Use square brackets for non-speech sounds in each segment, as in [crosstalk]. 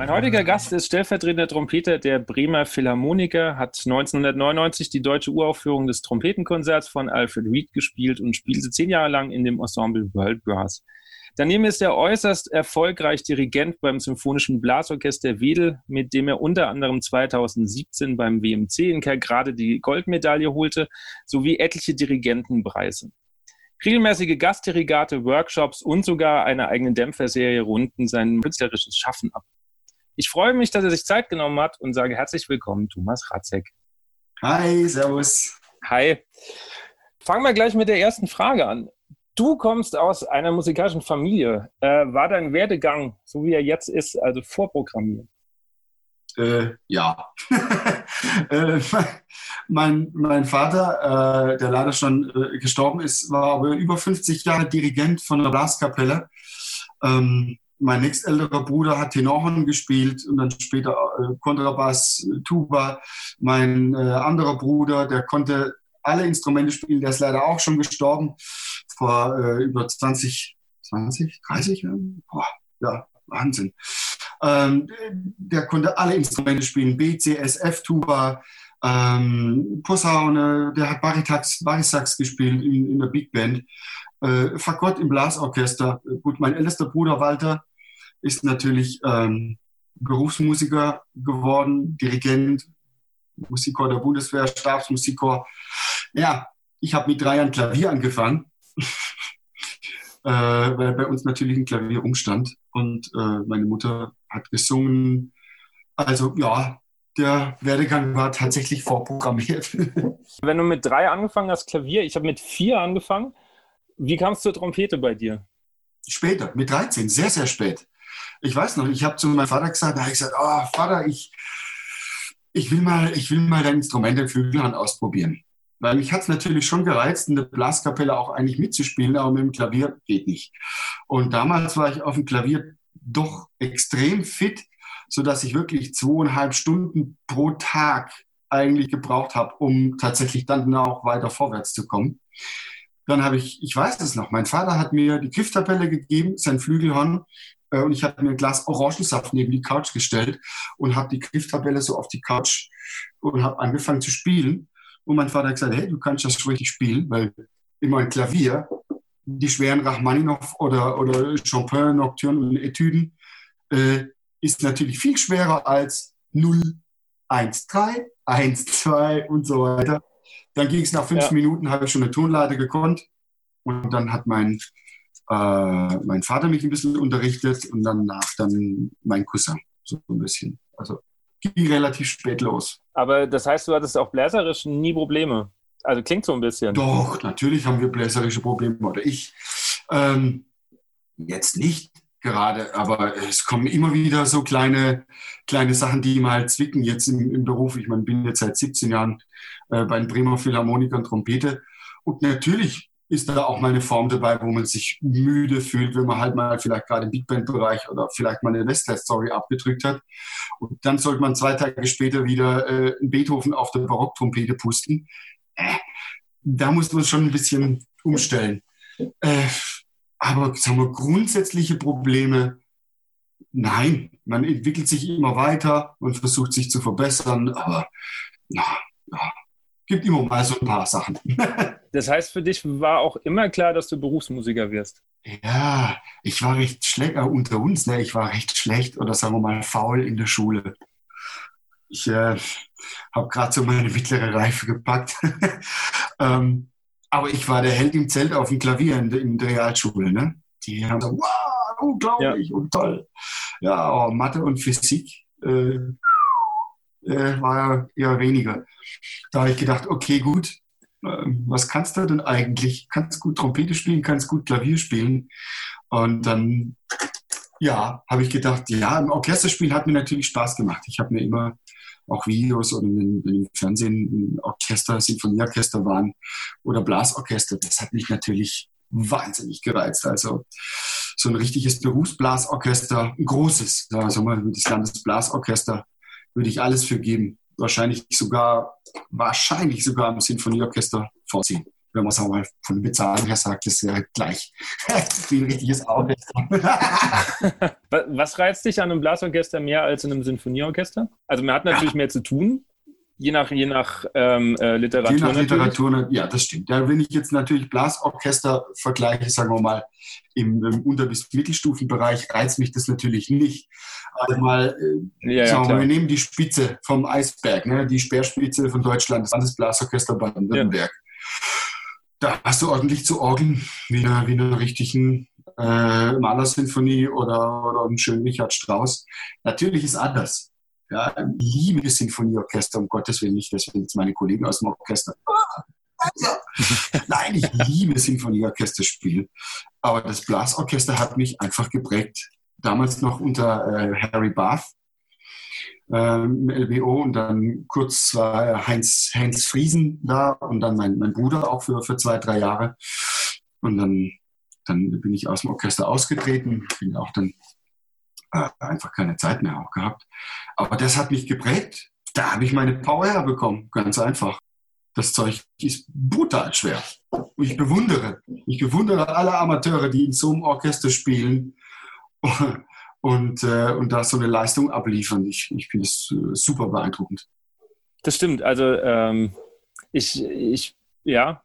Mein heutiger Gast ist stellvertretender Trompeter der Bremer Philharmoniker, hat 1999 die deutsche Uraufführung des Trompetenkonzerts von Alfred Reed gespielt und spielte zehn Jahre lang in dem Ensemble World Brass. Daneben ist er äußerst erfolgreich Dirigent beim Symphonischen Blasorchester Wedel, mit dem er unter anderem 2017 beim WMC in Kerkrade die Goldmedaille holte, sowie etliche Dirigentenpreise. Regelmäßige Gastdirigate, Workshops und sogar eine eigene Dämpferserie runden sein künstlerisches Schaffen ab. Ich freue mich, dass er sich Zeit genommen hat und sage herzlich willkommen, Thomas Ratzek. Hi, Servus. Hi. Fangen wir gleich mit der ersten Frage an. Du kommst aus einer musikalischen Familie. Äh, war dein Werdegang, so wie er jetzt ist, also vorprogrammiert? Äh, ja. [laughs] äh, mein, mein Vater, äh, der leider schon äh, gestorben ist, war aber über 50 Jahre Dirigent von der Blaskapelle. Ähm, mein nächstälterer Bruder hat Tenorhorn gespielt und dann später äh, Kontrabass, Tuba. Mein äh, anderer Bruder, der konnte alle Instrumente spielen, der ist leider auch schon gestorben vor über 20, 20, 30 Jahren. Boah, ja, Wahnsinn. Ähm, der konnte alle Instrumente spielen, B, C, S, F, Tuba, ähm, Posaune, der hat Baritax, Barisax gespielt in, in der Big Band, äh, Fagott im Blasorchester. Gut, mein ältester Bruder Walter ist natürlich ähm, Berufsmusiker geworden, Dirigent, Musikchor der Bundeswehr, Stabsmusikchor. Ja, ich habe mit drei Jahren Klavier angefangen [laughs] äh, weil bei uns natürlich ein Klavier umstand und äh, meine Mutter hat gesungen. Also ja, der Werdegang war tatsächlich vorprogrammiert. [laughs] Wenn du mit drei angefangen hast, Klavier, ich habe mit vier angefangen. Wie kam es zur Trompete bei dir? Später, mit 13, sehr, sehr spät. Ich weiß noch, ich habe zu meinem Vater gesagt, da habe ich gesagt, oh, Vater, ich, ich, will mal, ich will mal dein Instrument, den Flügelhand ausprobieren. Weil mich hat es natürlich schon gereizt, in der Blaskapelle auch eigentlich mitzuspielen, aber mit dem Klavier geht nicht. Und damals war ich auf dem Klavier doch extrem fit, sodass ich wirklich zweieinhalb Stunden pro Tag eigentlich gebraucht habe, um tatsächlich dann auch weiter vorwärts zu kommen. Dann habe ich, ich weiß es noch, mein Vater hat mir die Grifftabelle gegeben, sein Flügelhorn, und ich habe mir ein Glas Orangensaft neben die Couch gestellt und habe die Grifftabelle so auf die Couch und habe angefangen zu spielen. Und mein Vater hat gesagt, hey, du kannst das richtig spielen, weil immer ein Klavier, die schweren Rachmaninoff oder, oder Chopin, Nocturne und Etüden, äh, ist natürlich viel schwerer als 0, 1, 3, 1, 2 und so weiter. Dann ging es nach fünf ja. Minuten, habe ich schon eine Tonleiter gekonnt. Und dann hat mein, äh, mein Vater mich ein bisschen unterrichtet und danach dann mein Cousin, so ein bisschen. Also ging relativ spät los. Aber das heißt, du hattest auch bläserisch nie Probleme. Also klingt so ein bisschen. Doch, natürlich haben wir bläserische Probleme. Oder ich. Ähm, jetzt nicht gerade, aber es kommen immer wieder so kleine, kleine Sachen, die mal zwicken jetzt im, im Beruf. Ich meine, bin jetzt seit 17 Jahren äh, bei den Bremer Philharmonikern Trompete. Und natürlich ist da auch mal eine Form dabei, wo man sich müde fühlt, wenn man halt mal vielleicht gerade im Big Band-Bereich oder vielleicht mal eine Westlife-Story abgedrückt hat. Und dann sollte man zwei Tage später wieder äh, Beethoven auf der Barocktrompete pusten. Äh, da muss man schon ein bisschen umstellen. Äh, aber sagen wir, grundsätzliche Probleme, nein. Man entwickelt sich immer weiter, man versucht sich zu verbessern, aber na, ja, gibt immer mal so ein paar Sachen. [laughs] das heißt, für dich war auch immer klar, dass du Berufsmusiker wirst? Ja, ich war recht schlecht, äh, unter uns, ne, ich war recht schlecht oder sagen wir mal faul in der Schule. Ich äh, habe gerade so meine mittlere Reife gepackt. [laughs] ähm, aber ich war der Held im Zelt auf dem Klavier in, in der Realschule. Ne? Die haben gesagt, wow, unglaublich ja. und toll. Ja, oh, Mathe und Physik. Äh, äh, war eher weniger. Da habe ich gedacht, okay, gut, äh, was kannst du denn eigentlich? Kannst gut Trompete spielen, kannst gut Klavier spielen. Und dann Ja, habe ich gedacht, ja, im Orchesterspiel hat mir natürlich Spaß gemacht. Ich habe mir immer auch Videos oder im Fernsehen Orchester, Sinfonieorchester waren oder Blasorchester, das hat mich natürlich wahnsinnig gereizt. Also so ein richtiges Berufsblasorchester, ein großes, also mal das Landesblasorchester, würde ich alles für geben. Wahrscheinlich sogar, wahrscheinlich sogar im Sinfonieorchester vorziehen wenn man es auch mal von der Bezahlung her sagt, ist ja gleich [laughs] wie ein richtiges Orchester. [laughs] Was reizt dich an einem Blasorchester mehr als in einem Sinfonieorchester? Also man hat natürlich mehr zu tun, je nach, je nach ähm, äh, Literatur. Je nach natürlich. Literatur, ja, das stimmt. Ja, wenn ich jetzt natürlich Blasorchester vergleiche, sagen wir mal, im, im Unter- bis Mittelstufenbereich, reizt mich das natürlich nicht. Also mal, äh, ja, ja, wir, wir nehmen die Spitze vom Eisberg, ne, die Speerspitze von Deutschland, das Landesblasorchester Baden-Württemberg. Da hast du ordentlich zu orgeln, wie in einer, wie einer richtigen äh, Malersinfonie oder, oder einem schönen Richard Strauss. Natürlich ist anders. Ja, liebe Sinfonieorchester, um Gottes Willen nicht, deswegen jetzt meine Kollegen aus dem Orchester. [laughs] Nein, ich liebe Sinfonieorchester spielen. Aber das Blasorchester hat mich einfach geprägt. Damals noch unter äh, Harry Barth, ähm, im LBO und dann kurz war Heinz, Heinz Friesen da und dann mein, mein Bruder auch für, für zwei, drei Jahre. Und dann, dann bin ich aus dem Orchester ausgetreten, bin auch dann äh, einfach keine Zeit mehr auch gehabt. Aber das hat mich geprägt. Da habe ich meine Power herbekommen, ganz einfach. Das Zeug ist brutal schwer. Ich bewundere, ich bewundere alle Amateure, die in so einem Orchester spielen [laughs] und, äh, und da so eine Leistung abliefern. Ich, ich finde es äh, super beeindruckend. Das stimmt. Also ähm, ich, ich, ja,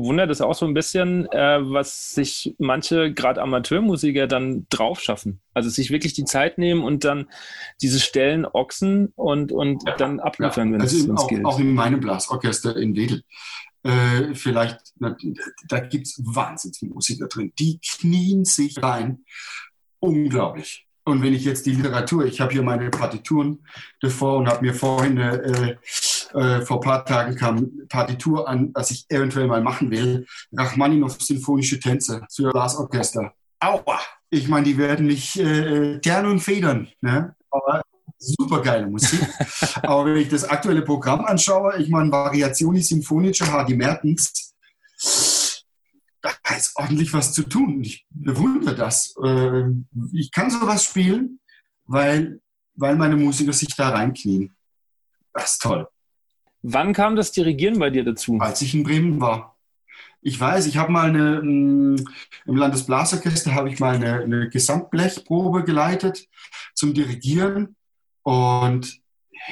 bewundere das auch so ein bisschen, äh, was sich manche, gerade Amateurmusiker, dann drauf schaffen. Also sich wirklich die Zeit nehmen und dann diese Stellen ochsen und, und ja, dann abliefern, ja. wenn also es auch, gilt. Auch in meinem Blasorchester in Wedel. Äh, vielleicht, na, da gibt es Wahnsinnsmusiker drin. Die knien sich rein unglaublich. Und wenn ich jetzt die Literatur, ich habe hier meine Partituren davor und habe mir vorhin, äh, äh, vor ein paar Tagen kam Partitur an, was ich eventuell mal machen will. Rachmaninow Sinfonische Tänze für Blasorchester. Aua! Ich meine, die werden mich äh, Tern und Federn. Ne? Aber super geile Musik. [laughs] Aber wenn ich das aktuelle Programm anschaue, ich meine, Variazioni Sinfonische Hardy Mertens, da ist ordentlich was zu tun. Ich bewundere das. Ähm, ich kann sowas spielen, weil, weil meine Musiker sich da reinknien. Das ist toll. Wann kam das Dirigieren bei dir dazu? Als ich in Bremen war. Ich weiß, ich habe mal eine, mm, im Landesblasorchester habe ich mal eine, eine Gesamtblechprobe geleitet zum Dirigieren und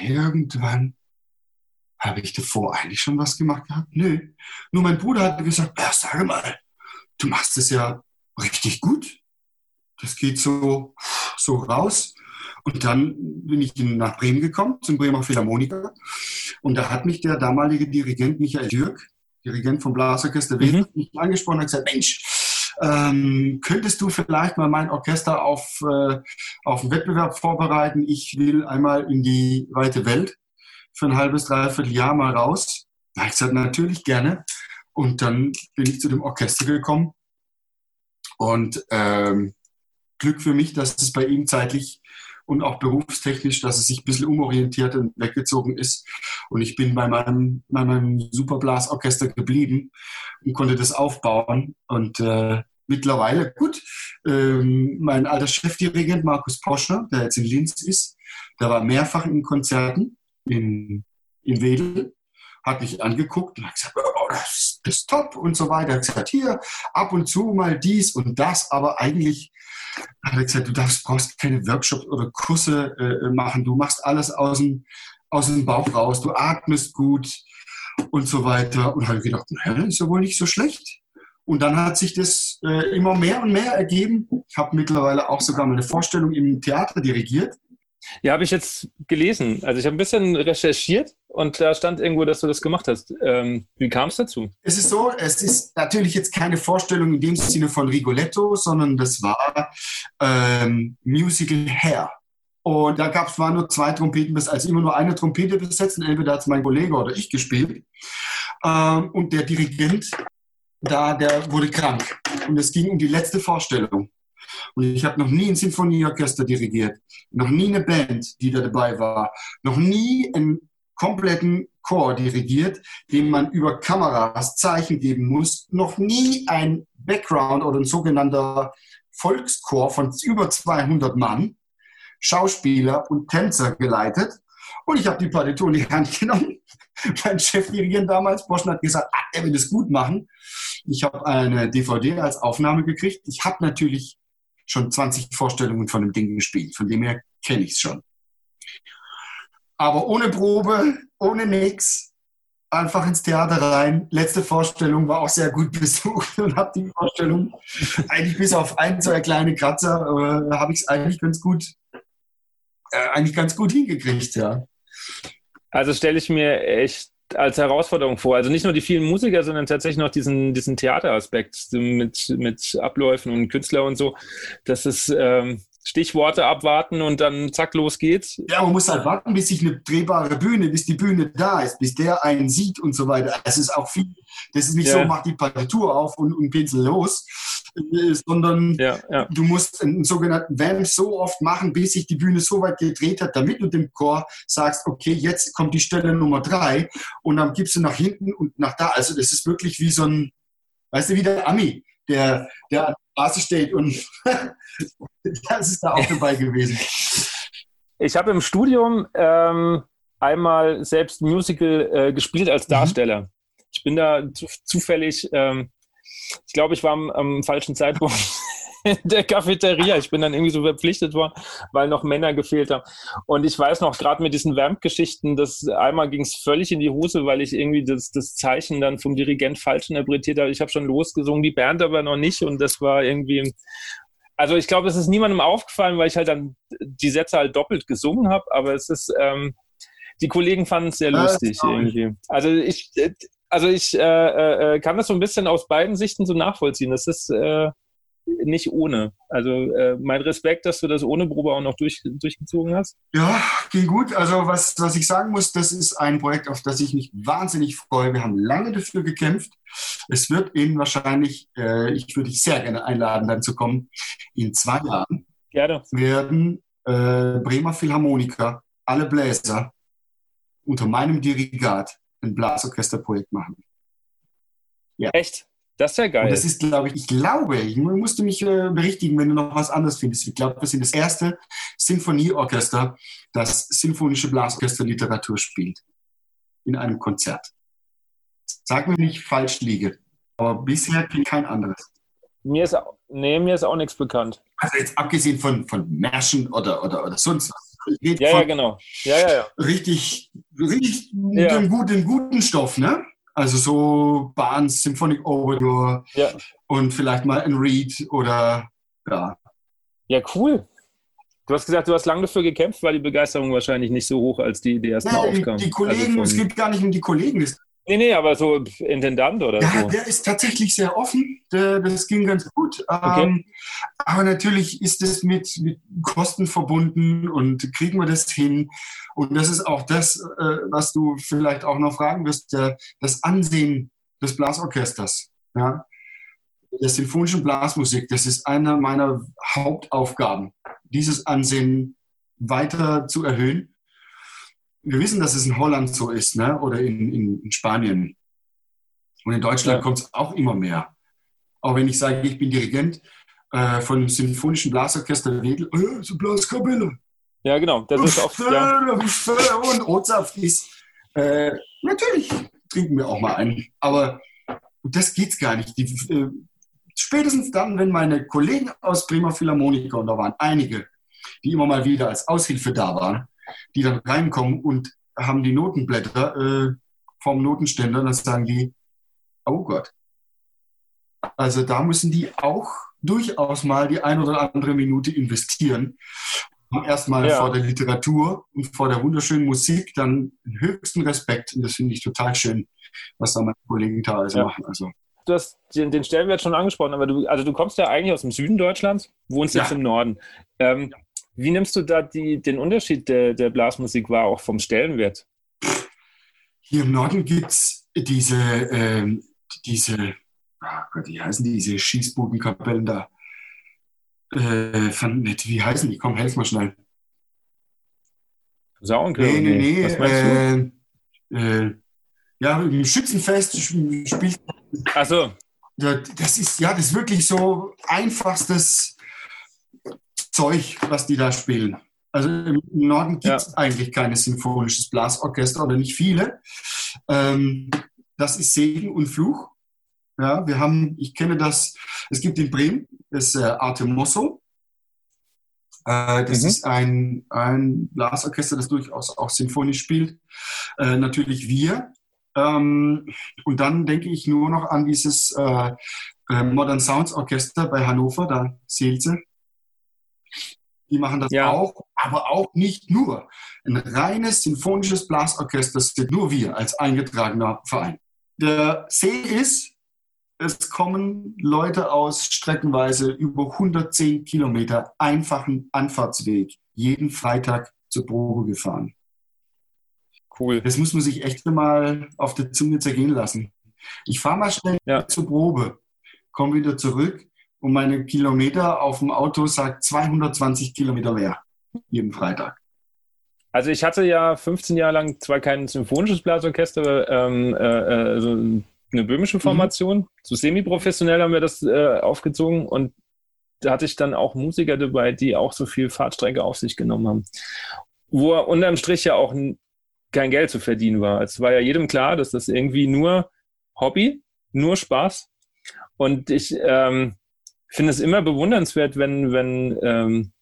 irgendwann habe ich davor eigentlich schon was gemacht gehabt? Nö. Nur mein Bruder hat gesagt, ja, sag mal, du machst es ja richtig gut. Das geht so, so raus. Und dann bin ich nach Bremen gekommen, zum Bremer Philharmoniker. Und da hat mich der damalige Dirigent Michael Dürk, Dirigent vom Blasorchester Wien, mhm. angesprochen und gesagt, Mensch, ähm, könntest du vielleicht mal mein Orchester auf, äh, auf einen Wettbewerb vorbereiten? Ich will einmal in die weite Welt für ein halbes, dreiviertel Jahr mal raus. Da habe ich gesagt, natürlich gerne. Und dann bin ich zu dem Orchester gekommen. Und ähm, Glück für mich, dass es bei ihm zeitlich und auch berufstechnisch, dass es sich ein bisschen umorientiert und weggezogen ist. Und ich bin bei meinem, bei meinem Superblasorchester geblieben und konnte das aufbauen. Und äh, mittlerweile, gut, ähm, mein alter Chefdirigent Markus Poschner, der jetzt in Linz ist, der war mehrfach in Konzerten in, in Wedel hat mich angeguckt und hat gesagt, oh, das, das ist top und so weiter. Er hat gesagt, hier, ab und zu mal dies und das, aber eigentlich hat er gesagt, du darfst, brauchst keine Workshops oder Kurse äh, machen, du machst alles aus dem, aus dem Bauch raus, du atmest gut und so weiter. Und habe gedacht, naja, ist ja wohl nicht so schlecht. Und dann hat sich das äh, immer mehr und mehr ergeben. Ich habe mittlerweile auch sogar meine Vorstellung im Theater dirigiert. Ja, habe ich jetzt gelesen. Also ich habe ein bisschen recherchiert und da stand irgendwo, dass du das gemacht hast. Ähm, wie kam es dazu? Es ist so, es ist natürlich jetzt keine Vorstellung in dem Sinne von Rigoletto, sondern das war ähm, Musical Hair. Und da gab es waren nur zwei Trompeten, also immer nur eine Trompete besetzt. Entweder hat es mein Kollege oder ich gespielt. Ähm, und der Dirigent, da, der wurde krank. Und es ging um die letzte Vorstellung. Und ich habe noch nie ein Sinfonieorchester dirigiert, noch nie eine Band, die da dabei war, noch nie einen kompletten Chor dirigiert, dem man über Kameras Zeichen geben muss, noch nie ein Background oder ein sogenannter Volkschor von über 200 Mann, Schauspieler und Tänzer geleitet. Und ich habe die Partitur in die Hand [laughs] genommen. Mein Chefdirigent damals, Boschen, hat gesagt, ah, er will es gut machen. Ich habe eine DVD als Aufnahme gekriegt. Ich habe natürlich schon 20 Vorstellungen von dem Ding gespielt. Von dem her kenne ich es schon. Aber ohne Probe, ohne nix, einfach ins Theater rein. Letzte Vorstellung war auch sehr gut [laughs] besucht und habe die Vorstellung eigentlich bis auf ein, zwei kleine Kratzer äh, habe ich es eigentlich ganz gut, äh, eigentlich ganz gut hingekriegt, ja. Also stelle ich mir echt als Herausforderung vor. Also nicht nur die vielen Musiker, sondern tatsächlich noch diesen, diesen Theateraspekt mit, mit Abläufen und Künstler und so. Das ist ähm, Stichworte abwarten und dann zack, los geht's. Ja, man muss halt warten, bis sich eine drehbare Bühne, bis die Bühne da ist, bis der einen sieht und so weiter. Es ist auch viel, das ist nicht ja. so, mach die Partitur auf und, und pinsel los, äh, sondern ja, ja. du musst einen sogenannten Vamp so oft machen, bis sich die Bühne so weit gedreht hat, damit du dem Chor sagst, okay, jetzt kommt die Stelle Nummer drei und dann gibst du nach hinten und nach da. Also das ist wirklich wie so ein, weißt du, wie der Ami, der, der Straße steht und [laughs] das ist da auch dabei gewesen. Ich habe im Studium ähm, einmal selbst Musical äh, gespielt als mhm. Darsteller. Mhm. Ich bin da zu, zufällig, ähm, ich glaube, ich war am, am falschen Zeitpunkt [laughs] in [laughs] der Cafeteria. Ich bin dann irgendwie so verpflichtet worden, weil noch Männer gefehlt haben. Und ich weiß noch, gerade mit diesen Vamp-Geschichten, dass einmal ging es völlig in die Hose, weil ich irgendwie das, das Zeichen dann vom Dirigent falsch interpretiert habe. Ich habe schon losgesungen, die Band aber noch nicht. Und das war irgendwie. Also ich glaube, es ist niemandem aufgefallen, weil ich halt dann die Sätze halt doppelt gesungen habe, aber es ist, ähm, die Kollegen fanden es sehr lustig irgendwie. Also ich, also ich äh, äh, kann das so ein bisschen aus beiden Sichten so nachvollziehen. Das ist äh, nicht ohne. Also äh, mein Respekt, dass du das ohne Probe auch noch durch, durchgezogen hast. Ja, ging gut. Also was, was ich sagen muss, das ist ein Projekt, auf das ich mich wahnsinnig freue. Wir haben lange dafür gekämpft. Es wird Ihnen wahrscheinlich, äh, ich würde dich sehr gerne einladen, dann zu kommen, in zwei Jahren gerne. werden äh, Bremer Philharmoniker, alle Bläser, unter meinem Dirigat ein Blasorchesterprojekt machen. Ja. Echt? Das ist ja geil. Und das ist, glaube ich, ich glaube, ich musste mich äh, berichtigen, wenn du noch was anderes findest. Ich glaube, wir sind das erste Sinfonieorchester, das sinfonische Blasorchester-Literatur spielt. In einem Konzert. Sag mir nicht, falsch liege. Aber bisher klingt kein anderes. Mir ist, nee, mir ist auch nichts bekannt. Also jetzt abgesehen von, von Märschen oder, oder, oder sonst was. Ja, ja, genau. Ja, ja, ja. Richtig, richtig ja. Den, guten, guten Stoff, ne? Also so Barnes Symphonic Overture ja. und vielleicht mal ein Reed oder ja. Ja, cool. Du hast gesagt, du hast lange dafür gekämpft, weil die Begeisterung wahrscheinlich nicht so hoch, als die Idee erstmal ja, aufkam. Die Kollegen, also es geht gar nicht um die Kollegen. Nee, nee, aber so Intendant oder ja, so. Der ist tatsächlich sehr offen. Der, das ging ganz gut. Okay. Ähm, aber natürlich ist es mit, mit Kosten verbunden und kriegen wir das hin. Und das ist auch das, äh, was du vielleicht auch noch fragen wirst, der, das Ansehen des Blasorchesters. Ja? Der sinfonischen Blasmusik, das ist eine meiner Hauptaufgaben, dieses Ansehen weiter zu erhöhen wir wissen, dass es in Holland so ist ne? oder in, in, in Spanien. Und in Deutschland ja. kommt es auch immer mehr. Auch wenn ich sage, ich bin Dirigent äh, von dem Symphonischen Blasorchester Wedel, äh, so Blaskapelle. Ja, genau. Das ist oft, ja. Und Rotsaft ist, äh, natürlich trinken wir auch mal einen. Aber das geht's gar nicht. Die, äh, spätestens dann, wenn meine Kollegen aus Bremer Philharmoniker, und da waren einige, die immer mal wieder als Aushilfe da waren, die dann reinkommen und haben die Notenblätter äh, vom Notenständer, dann sagen die, oh Gott. Also da müssen die auch durchaus mal die ein oder andere Minute investieren. Erstmal ja. vor der Literatur und vor der wunderschönen Musik dann den höchsten Respekt. Und das finde ich total schön, was da meine Kollegen teilweise ja. machen. Also du hast den, den, Stellenwert schon angesprochen, aber du, also du kommst ja eigentlich aus dem Süden Deutschlands, wohnst ja. jetzt im Norden. Ähm, wie nimmst du da die, den Unterschied der, der Blasmusik wahr, auch vom Stellenwert? Hier im Norden gibt es diese, ähm, diese, oh Gott, wie heißen diese Schießbudenkapellen da? Äh, von, wie heißen die? Komm, helf mal schnell. Sauenchor? Nee, nee, nee. Was meinst du? Äh, äh, ja, im Schützenfest spielt. Ach so. Das ist, ja, das ist wirklich so einfachstes Zeug, was die da spielen. Also im Norden gibt es ja. eigentlich kein symphonisches Blasorchester oder nicht viele. Ähm, das ist Segen und Fluch. Ja, wir haben, ich kenne das, es gibt in Bremen das äh, Arte Mosso. Äh, das mhm. ist ein, ein Blasorchester, das durchaus auch sinfonisch spielt. Äh, natürlich wir. Ähm, und dann denke ich nur noch an dieses äh, äh Modern Sounds Orchester bei Hannover, da Seelze. Die machen das ja. auch, aber auch nicht nur. Ein reines sinfonisches Blasorchester sind nur wir als eingetragener Verein. Der See ist, es kommen Leute aus streckenweise über 110 Kilometer einfachen Anfahrtsweg jeden Freitag zur Probe gefahren. Cool. Das muss man sich echt mal auf der Zunge zergehen lassen. Ich fahre mal schnell ja. zur Probe, komme wieder zurück und meine Kilometer auf dem Auto sagt 220 Kilometer mehr jeden Freitag. Also ich hatte ja 15 Jahre lang zwar kein symphonisches Blasorchester, ähm, äh, so eine böhmische mhm. Formation. Mhm. So semi-professionell haben wir das äh, aufgezogen und da hatte ich dann auch Musiker dabei, die auch so viel Fahrtstrecke auf sich genommen haben. Wo unterm Strich ja auch kein Geld zu verdienen war. Es war ja jedem klar, dass das irgendwie nur Hobby, nur Spaß. Und ich ähm, finde es immer bewundernswert, wenn, wenn ähm,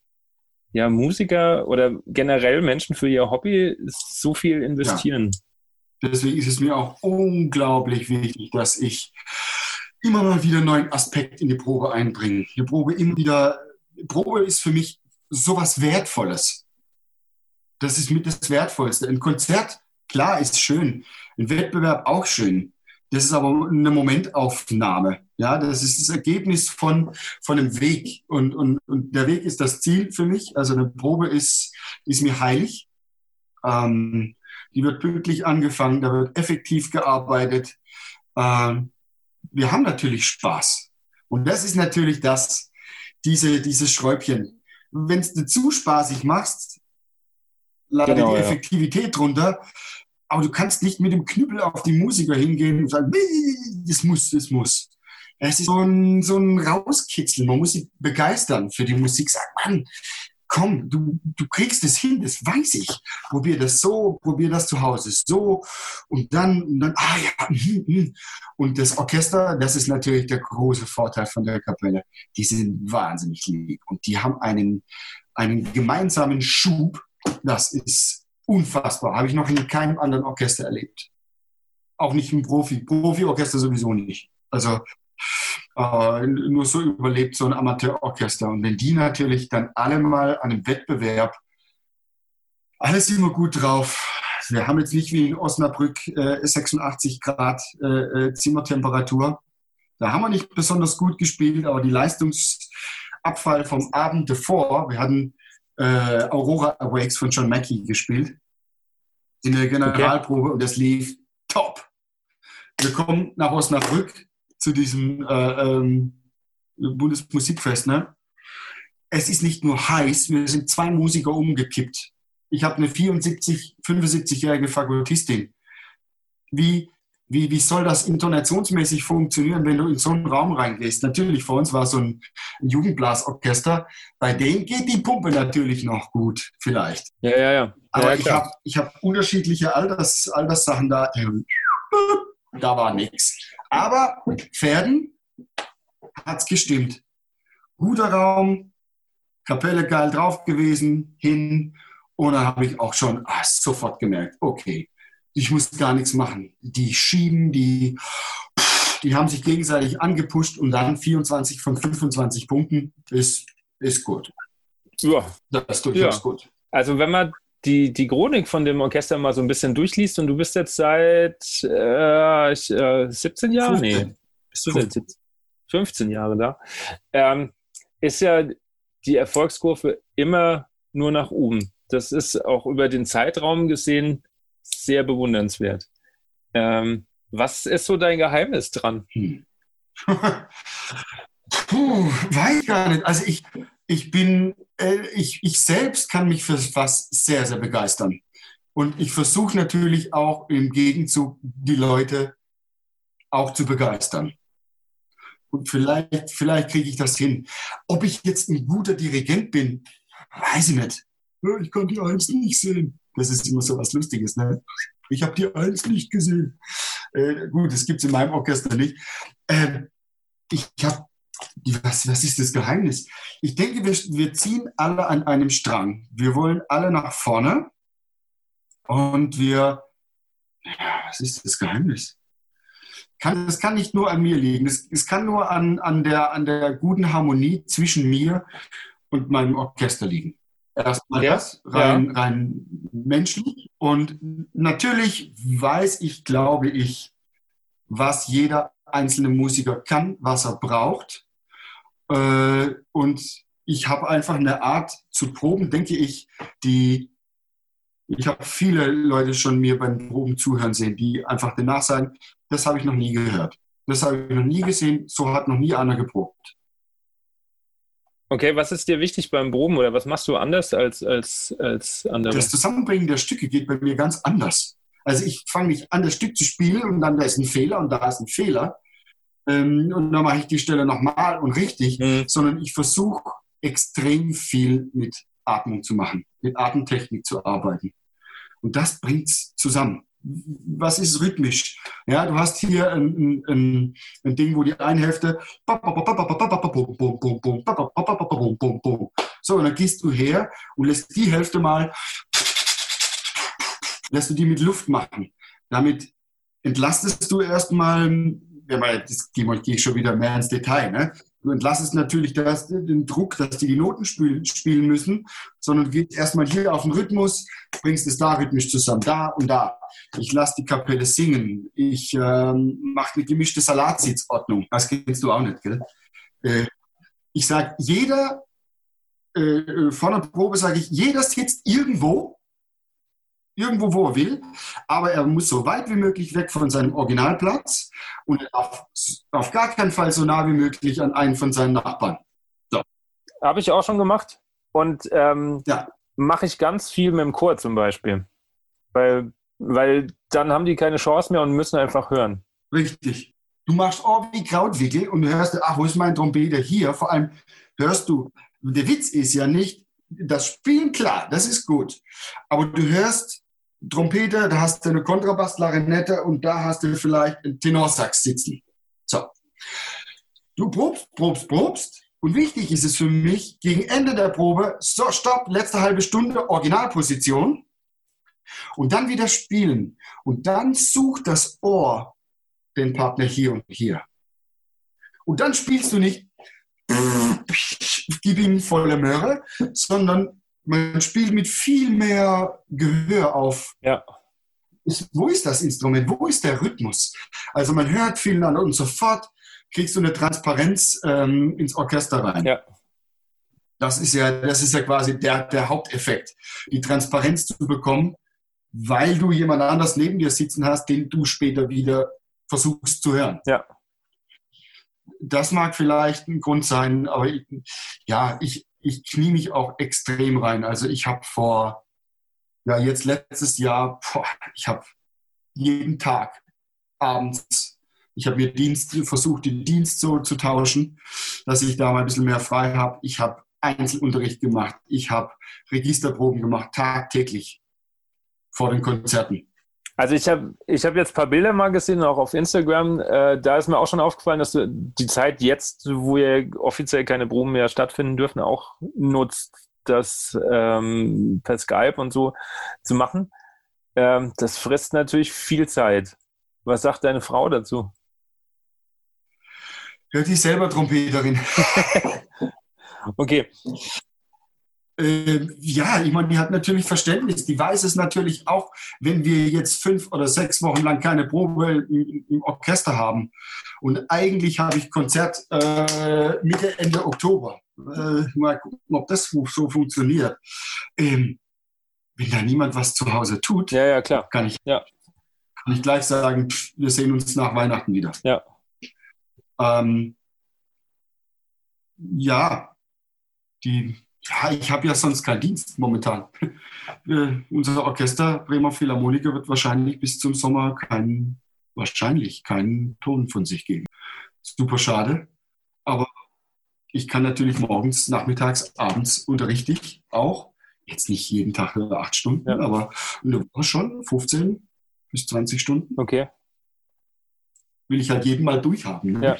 ja, Musiker oder generell Menschen für ihr Hobby so viel investieren. Ja. Deswegen ist es mir auch unglaublich wichtig, dass ich immer mal wieder einen neuen Aspekt in die Probe einbringe. Die Probe immer wieder, Probe ist für mich sowas Wertvolles. Das ist mit das Wertvollste. Ein Konzert, klar, ist schön. Ein Wettbewerb auch schön. Das ist aber eine Momentaufnahme. Ja, das ist das Ergebnis von, von einem Weg. Und, und, und der Weg ist das Ziel für mich. Also eine Probe ist, ist mir heilig. Ähm, die wird pünktlich angefangen, da wird effektiv gearbeitet. Ähm, wir haben natürlich Spaß. Und das ist natürlich das, diese, dieses Schräubchen. Wenn du zu spaßig machst, leidet genau, die Effektivität ja. drunter. Aber du kannst nicht mit dem Knüppel auf die Musiker hingehen und sagen, das muss, das muss. Es ist so ein, so ein Rauskitzeln. Man muss sie begeistern für die Musik. Sag, Mann, komm, du, du kriegst es hin, das weiß ich. Probier das so, probier das zu Hause so. Und dann, und dann ah ja, hm, hm. und das Orchester, das ist natürlich der große Vorteil von der Kapelle. Die sind wahnsinnig lieb und die haben einen, einen gemeinsamen Schub. Das ist unfassbar. Habe ich noch in keinem anderen Orchester erlebt. Auch nicht im Profi. Profi-Orchester sowieso nicht. Also äh, nur so überlebt so ein Amateurorchester. Und wenn die natürlich dann alle mal an einem Wettbewerb, alles immer gut drauf. Wir haben jetzt nicht wie in Osnabrück äh, 86 Grad äh, äh, Zimmertemperatur. Da haben wir nicht besonders gut gespielt, aber die Leistungsabfall vom Abend davor, wir hatten äh, Aurora Awakes von John Mackey gespielt in der Generalprobe okay. und das lief top. Wir kommen nach Osnabrück, zu diesem äh, ähm, Bundesmusikfest. Ne? Es ist nicht nur heiß, wir sind zwei Musiker umgekippt. Ich habe eine 74, 75-jährige Fakultistin. Wie, wie, wie soll das intonationsmäßig funktionieren, wenn du in so einen Raum reingehst? Natürlich, vor uns war so ein Jugendblasorchester. Bei denen geht die Pumpe natürlich noch gut, vielleicht. Ja, ja, ja. Aber ja, ich habe ich hab unterschiedliche Alters, Alterssachen da. Da war nichts. Aber Pferden hat es gestimmt. Guter Raum, Kapelle geil drauf gewesen, hin. Und dann habe ich auch schon ah, sofort gemerkt, okay, ich muss gar nichts machen. Die schieben, die, die haben sich gegenseitig angepusht und dann 24 von 25 Punkten ist, ist gut. Ja. Das ist durchaus ja. gut. Also wenn man die, die Chronik von dem Orchester mal so ein bisschen durchliest und du bist jetzt seit äh, ich, äh, 17 Jahren? Nee, bist du seit 15 Jahre da. Ähm, ist ja die Erfolgskurve immer nur nach oben. Das ist auch über den Zeitraum gesehen sehr bewundernswert. Ähm, was ist so dein Geheimnis dran? Hm. [laughs] Puh, weiß gar nicht. Also ich, ich bin, äh, ich, ich selbst kann mich für was sehr, sehr begeistern. Und ich versuche natürlich auch im Gegenzug die Leute auch zu begeistern. Und vielleicht, vielleicht kriege ich das hin. Ob ich jetzt ein guter Dirigent bin, weiß ich nicht. Ich kann die Eins nicht sehen. Das ist immer so was Lustiges. Ne? Ich habe die Eins nicht gesehen. Äh, gut, das gibt es in meinem Orchester nicht. Äh, ich habe, was, was ist das Geheimnis? Ich denke, wir, wir ziehen alle an einem Strang. Wir wollen alle nach vorne und wir, ja, was ist das Geheimnis? Kann, das kann nicht nur an mir liegen. Es, kann nur an, an, der, an der guten Harmonie zwischen mir und meinem Orchester liegen. Erstmal ja, das, rein, ja. rein menschlich. Und natürlich weiß ich, glaube ich, was jeder einzelne Musiker kann, was er braucht. Äh, und ich habe einfach eine Art zu proben, denke ich, die ich habe viele Leute schon mir beim Proben zuhören sehen, die einfach danach sagen, das habe ich noch nie gehört. Das habe ich noch nie gesehen, so hat noch nie einer geprobt. Okay, was ist dir wichtig beim Proben oder was machst du anders als, als, als andere? Das Zusammenbringen der Stücke geht bei mir ganz anders. Also ich fange nicht an, das Stück zu spielen und dann da ist ein Fehler und da ist ein Fehler. Ähm, und dann mache ich die Stelle nochmal und richtig, mhm. sondern ich versuche extrem viel mit Atmung zu machen, mit Atemtechnik zu arbeiten. Und das bringt es zusammen. Was ist rhythmisch? Ja, du hast hier ein, ein, ein Ding, wo die eine Hälfte so, und dann gehst du her und lässt die Hälfte mal lässt du die mit Luft machen. Damit entlastest du erstmal, ja, das gehe ich schon wieder mehr ins Detail, ne? Du entlastest natürlich das, den Druck, dass die die Noten spielen, spielen müssen, sondern du gehst erstmal hier auf den Rhythmus, bringst es da rhythmisch zusammen, da und da. Ich lasse die Kapelle singen. Ich ähm, mache eine gemischte Salatsitzordnung. Das kennst du auch nicht, gell? Äh, ich sage, jeder, äh, vor der Probe sage ich, jeder sitzt irgendwo irgendwo, wo er will, aber er muss so weit wie möglich weg von seinem Originalplatz und auf, auf gar keinen Fall so nah wie möglich an einen von seinen Nachbarn. So. Habe ich auch schon gemacht und ähm, ja. mache ich ganz viel mit dem Chor zum Beispiel, weil, weil dann haben die keine Chance mehr und müssen einfach hören. Richtig. Du machst auch wie Krautwickel und du hörst, ach, wo ist mein Trompeter? Hier. Vor allem hörst du, der Witz ist ja nicht, das Spielen, klar, das ist gut. Aber du hörst Trompete, da hast du eine Kontrabass, Klarinette und da hast du vielleicht einen Tenorsax sitzen. So. Du probst, probst, probst. Und wichtig ist es für mich, gegen Ende der Probe, so, stopp, letzte halbe Stunde, Originalposition. Und dann wieder spielen. Und dann sucht das Ohr den Partner hier und hier. Und dann spielst du nicht, gib ihm volle Möhre, sondern man spielt mit viel mehr Gehör auf. Ja. Wo ist das Instrument? Wo ist der Rhythmus? Also man hört viel an und sofort kriegst du eine Transparenz ähm, ins Orchester rein. Ja. Das ist ja, das ist ja quasi der, der Haupteffekt, die Transparenz zu bekommen, weil du jemand anders neben dir sitzen hast, den du später wieder versuchst zu hören. Ja. Das mag vielleicht ein Grund sein, aber ich, ja, ich, ich knie mich auch extrem rein. Also ich habe vor, ja jetzt letztes Jahr, boah, ich habe jeden Tag abends, ich habe mir Dienst, versucht, den Dienst so zu tauschen, dass ich da mal ein bisschen mehr frei habe. Ich habe Einzelunterricht gemacht, ich habe Registerproben gemacht, tagtäglich vor den Konzerten. Also ich habe ich hab jetzt ein paar Bilder mal gesehen, auch auf Instagram. Äh, da ist mir auch schon aufgefallen, dass du die Zeit jetzt, wo ja offiziell keine Proben mehr stattfinden dürfen, auch nutzt, das ähm, per Skype und so zu machen. Ähm, das frisst natürlich viel Zeit. Was sagt deine Frau dazu? Hört die selber Trompeterin. [laughs] okay. Äh, ja, ich meine, die hat natürlich Verständnis. Die weiß es natürlich auch, wenn wir jetzt fünf oder sechs Wochen lang keine Probe im, im Orchester haben. Und eigentlich habe ich Konzert äh, Mitte, Ende Oktober. Äh, mal gucken, ob das so funktioniert. Ähm, wenn da niemand was zu Hause tut, ja, ja, klar. Kann, ich, ja. kann ich gleich sagen, wir sehen uns nach Weihnachten wieder. Ja. Ähm, ja, die, ja, ich habe ja sonst keinen Dienst momentan. [laughs] Äh, unser Orchester Bremer Philharmoniker wird wahrscheinlich bis zum Sommer keinen, wahrscheinlich keinen Ton von sich geben. Super schade. Aber ich kann natürlich morgens, nachmittags, abends unterrichte ich auch. Jetzt nicht jeden Tag acht Stunden, ja. aber eine Woche schon, 15 bis 20 Stunden. Okay. Will ich halt jeden mal durchhaben. Ne?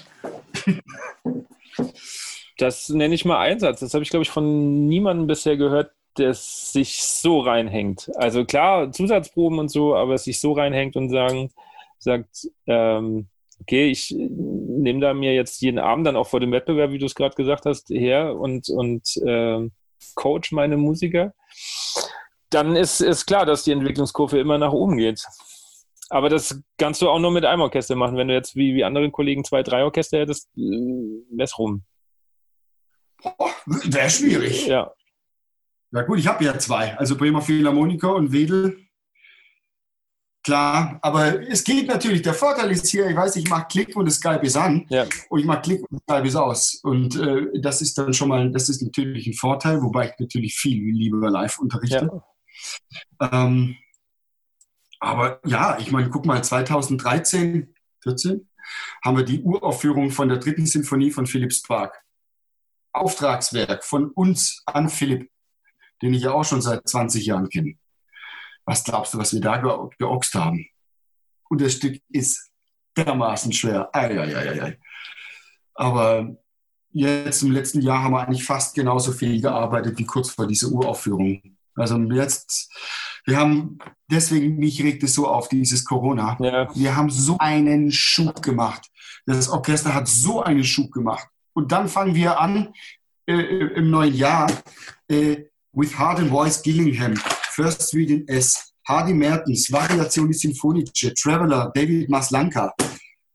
Ja. [laughs] Das nenne ich mal Einsatz. Das habe ich, glaube ich, von niemandem bisher gehört, der sich so reinhängt. Also klar, Zusatzproben und so, aber es sich so reinhängt und sagen, sagt, ähm, okay, ich nehme da mir jetzt jeden Abend dann auch vor dem Wettbewerb, wie du es gerade gesagt hast, her und, und äh, coach meine Musiker, dann ist, ist klar, dass die Entwicklungskurve immer nach oben geht. Aber das kannst du auch nur mit einem Orchester machen. Wenn du jetzt wie, wie andere Kollegen zwei, drei Orchester hättest, äh, wär's rum. Wäre schwierig. Ja. Na gut, ich habe ja zwei. Also Bremer Philharmoniker und Wedel. Klar, aber es geht natürlich. Der Vorteil ist hier, ich weiß, ich mache Klick und Skype ist an. Ja. Und ich mache Klick und Skype ist aus. Und äh, das ist dann schon mal, das ist natürlich ein Vorteil, wobei ich natürlich viel lieber live unterrichte. Ja. Ähm, aber ja, ich meine, guck mal, 2013, 14 haben wir die Uraufführung von der dritten Sinfonie von Philipp Sprague. Auftragswerk von uns an Philipp, den ich ja auch schon seit 20 Jahren kenne. Was glaubst du, was wir da ge geoxt haben? Und das Stück ist dermaßen schwer. Ei, ei, ei, ei. Aber jetzt im letzten Jahr haben wir eigentlich fast genauso viel gearbeitet wie kurz vor dieser Uraufführung. Also jetzt, wir haben, deswegen mich regt es so auf, dieses Corona. Ja. Wir haben so einen Schub gemacht. Das Orchester hat so einen Schub gemacht. Und dann fangen wir an äh, im neuen Jahr äh, with Hard and Voice Gillingham, First Street S, Hardy Mertens, Variazioni Sinfonice, Traveler, David Maslanka.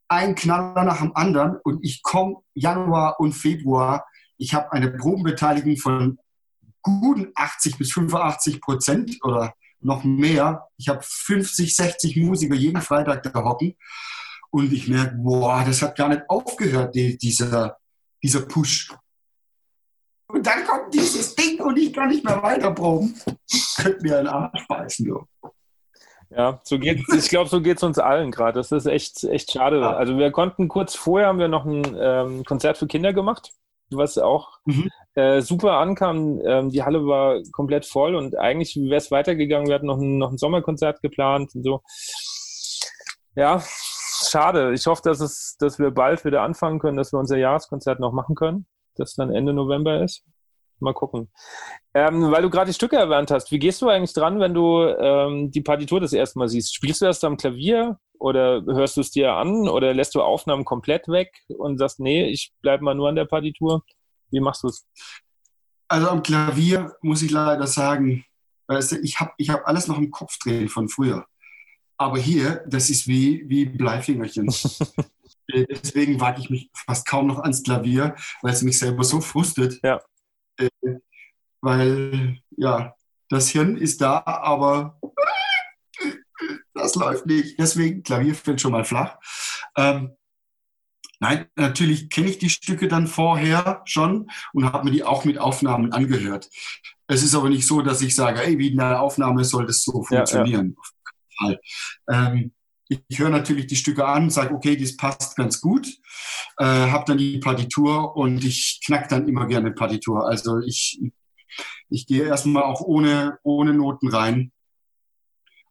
Ein Knaller nach dem anderen und ich komme Januar und Februar. Ich habe eine Probenbeteiligung von guten 80 bis 85 Prozent oder noch mehr. Ich habe 50, 60 Musiker jeden Freitag da hocken. Und ich merke, boah, das hat gar nicht aufgehört, die, dieser, dieser Push. Und dann kommt dieses Ding und ich kann nicht mehr weiter proben. Könnt mir einen Arsch beißen, du. Ja, so geht ich glaube, so geht es uns allen gerade. Das ist echt, echt schade. Also wir konnten kurz vorher haben wir noch ein ähm, Konzert für Kinder gemacht, was auch mhm. äh, super ankam. Ähm, die Halle war komplett voll und eigentlich wäre es weitergegangen. Wir hatten noch ein, noch ein Sommerkonzert geplant und so. Ja, schade. Ich hoffe, dass, es, dass wir bald wieder anfangen können, dass wir unser Jahreskonzert noch machen können, das dann Ende November ist. Mal gucken. Ähm, weil du gerade die Stücke erwähnt hast, wie gehst du eigentlich dran, wenn du ähm, die Partitur das erste Mal siehst? Spielst du das am Klavier oder hörst du es dir an oder lässt du Aufnahmen komplett weg und sagst, nee, ich bleibe mal nur an der Partitur? Wie machst du es? Also am Klavier muss ich leider sagen, weißt du, ich habe ich hab alles noch im Kopf drehen von früher. Aber hier, das ist wie, wie Bleifingerchen. [laughs] Äh, deswegen wage ich mich fast kaum noch ans Klavier, weil es mich selber so frustet. Ja. Äh, weil, ja, das Hirn ist da, aber das läuft nicht. Deswegen, Klavier fällt schon mal flach. Ähm, nein, natürlich kenne ich die Stücke dann vorher schon und habe mir die auch mit Aufnahmen angehört. Es ist aber nicht so, dass ich sage, ey, wie in der Aufnahme soll das so funktionieren. Ja, ja. Fall. Ähm, ich höre natürlich die Stücke an, sage, okay, das passt ganz gut, äh, habe dann die Partitur und ich knack dann immer gerne Partitur. Also ich, ich gehe erstmal auch ohne, ohne Noten rein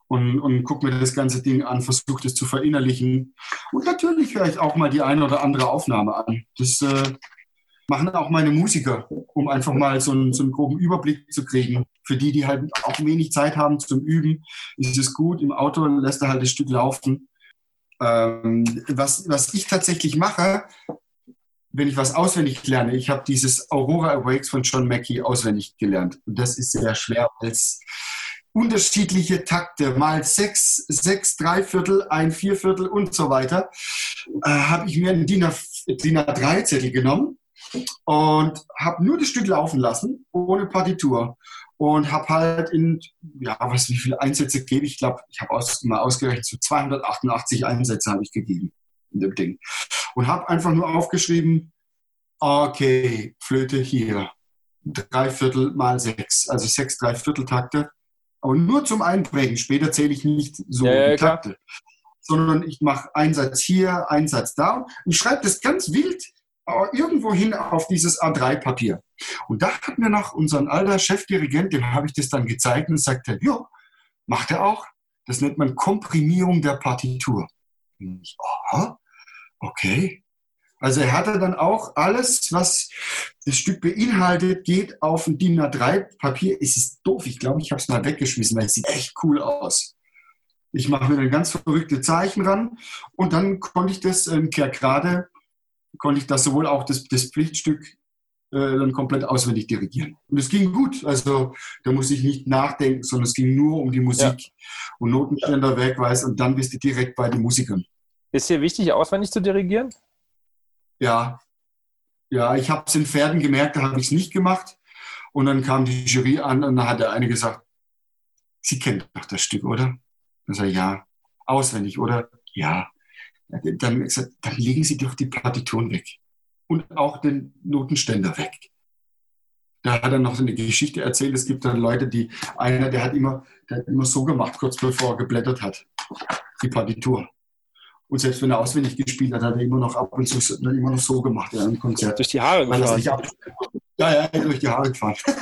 und, und gucke mir das ganze Ding an, versuche das zu verinnerlichen. Und natürlich höre ich auch mal die eine oder andere Aufnahme an. Das äh, machen auch meine Musiker, um einfach mal so einen, so einen groben Überblick zu kriegen. Für die, die halt auch wenig Zeit haben zum Üben, ist es gut. Im Auto lässt er halt das Stück laufen. Ähm, was, was ich tatsächlich mache, wenn ich was auswendig lerne, ich habe dieses Aurora Awakes von John Mackey auswendig gelernt. Und das ist sehr schwer, als unterschiedliche Takte, mal sechs, sechs Dreiviertel, ein Vierviertel und so weiter, äh, habe ich mir einen DIN A3-Zettel genommen und habe nur das Stück laufen lassen, ohne Partitur. Und habe halt in, ja, was, wie viele Einsätze gebe ich? Ich glaube, ich habe aus, mal ausgerechnet, so 288 Einsätze habe ich gegeben in dem Ding. Und habe einfach nur aufgeschrieben, okay, Flöte hier, Dreiviertel mal sechs, also sechs Dreivierteltakte. Aber nur zum Einprägen. Später zähle ich nicht so Ja, klar. Takte, sondern ich mache einen Satz hier, einen Satz da und ich schreibe das ganz wild äh, irgendwo hin auf dieses A3-Papier. Und da hat mir noch unseren alter Chefdirigent, dem habe ich das dann gezeigt und sagte, ja, macht er auch. Das nennt man Komprimierung der Partitur. Ich, aha, okay. Also er hatte dann auch alles, was das Stück beinhaltet, geht auf ein DIN A3-Papier. Es ist doof, ich glaube, ich habe es mal weggeschmissen, weil es sieht echt cool aus. Ich mache mir dann ganz verrückte Zeichen ran und dann konnte ich das ähm, gerade, konnte ich das sowohl auch das, das Pflichtstück äh, dann komplett auswendig dirigieren. Und es ging gut. Also da musste ich nicht nachdenken, sondern es ging nur um die Musik und Notenständer wegweisen und dann bist du direkt bei den Musikern. Ist dir wichtig, auswendig zu dirigieren? Ja, ja, ich habe es in Pferden gemerkt, da habe ich es nicht gemacht. Und dann kam die Jury an und da hat der eine gesagt, Sie kennen doch das Stück, oder? Dann sage ich, ja. Auswendig, oder? Ja. Dann, gesagt, dann legen Sie doch die Partituren weg. Und auch den Notenständer weg. Da hat er noch so eine Geschichte erzählt. Es gibt dann Leute, die, einer, der hat immer, der hat immer so gemacht, kurz bevor er geblättert hat. Die Partitur. Und selbst wenn er auswendig gespielt hat, hat er immer noch ab und zu so- immer noch so gemacht ja, im Konzert. Durch die Haare Weil er gefahren. ab. Ja, ja, durch die Haare gefahren. [laughs]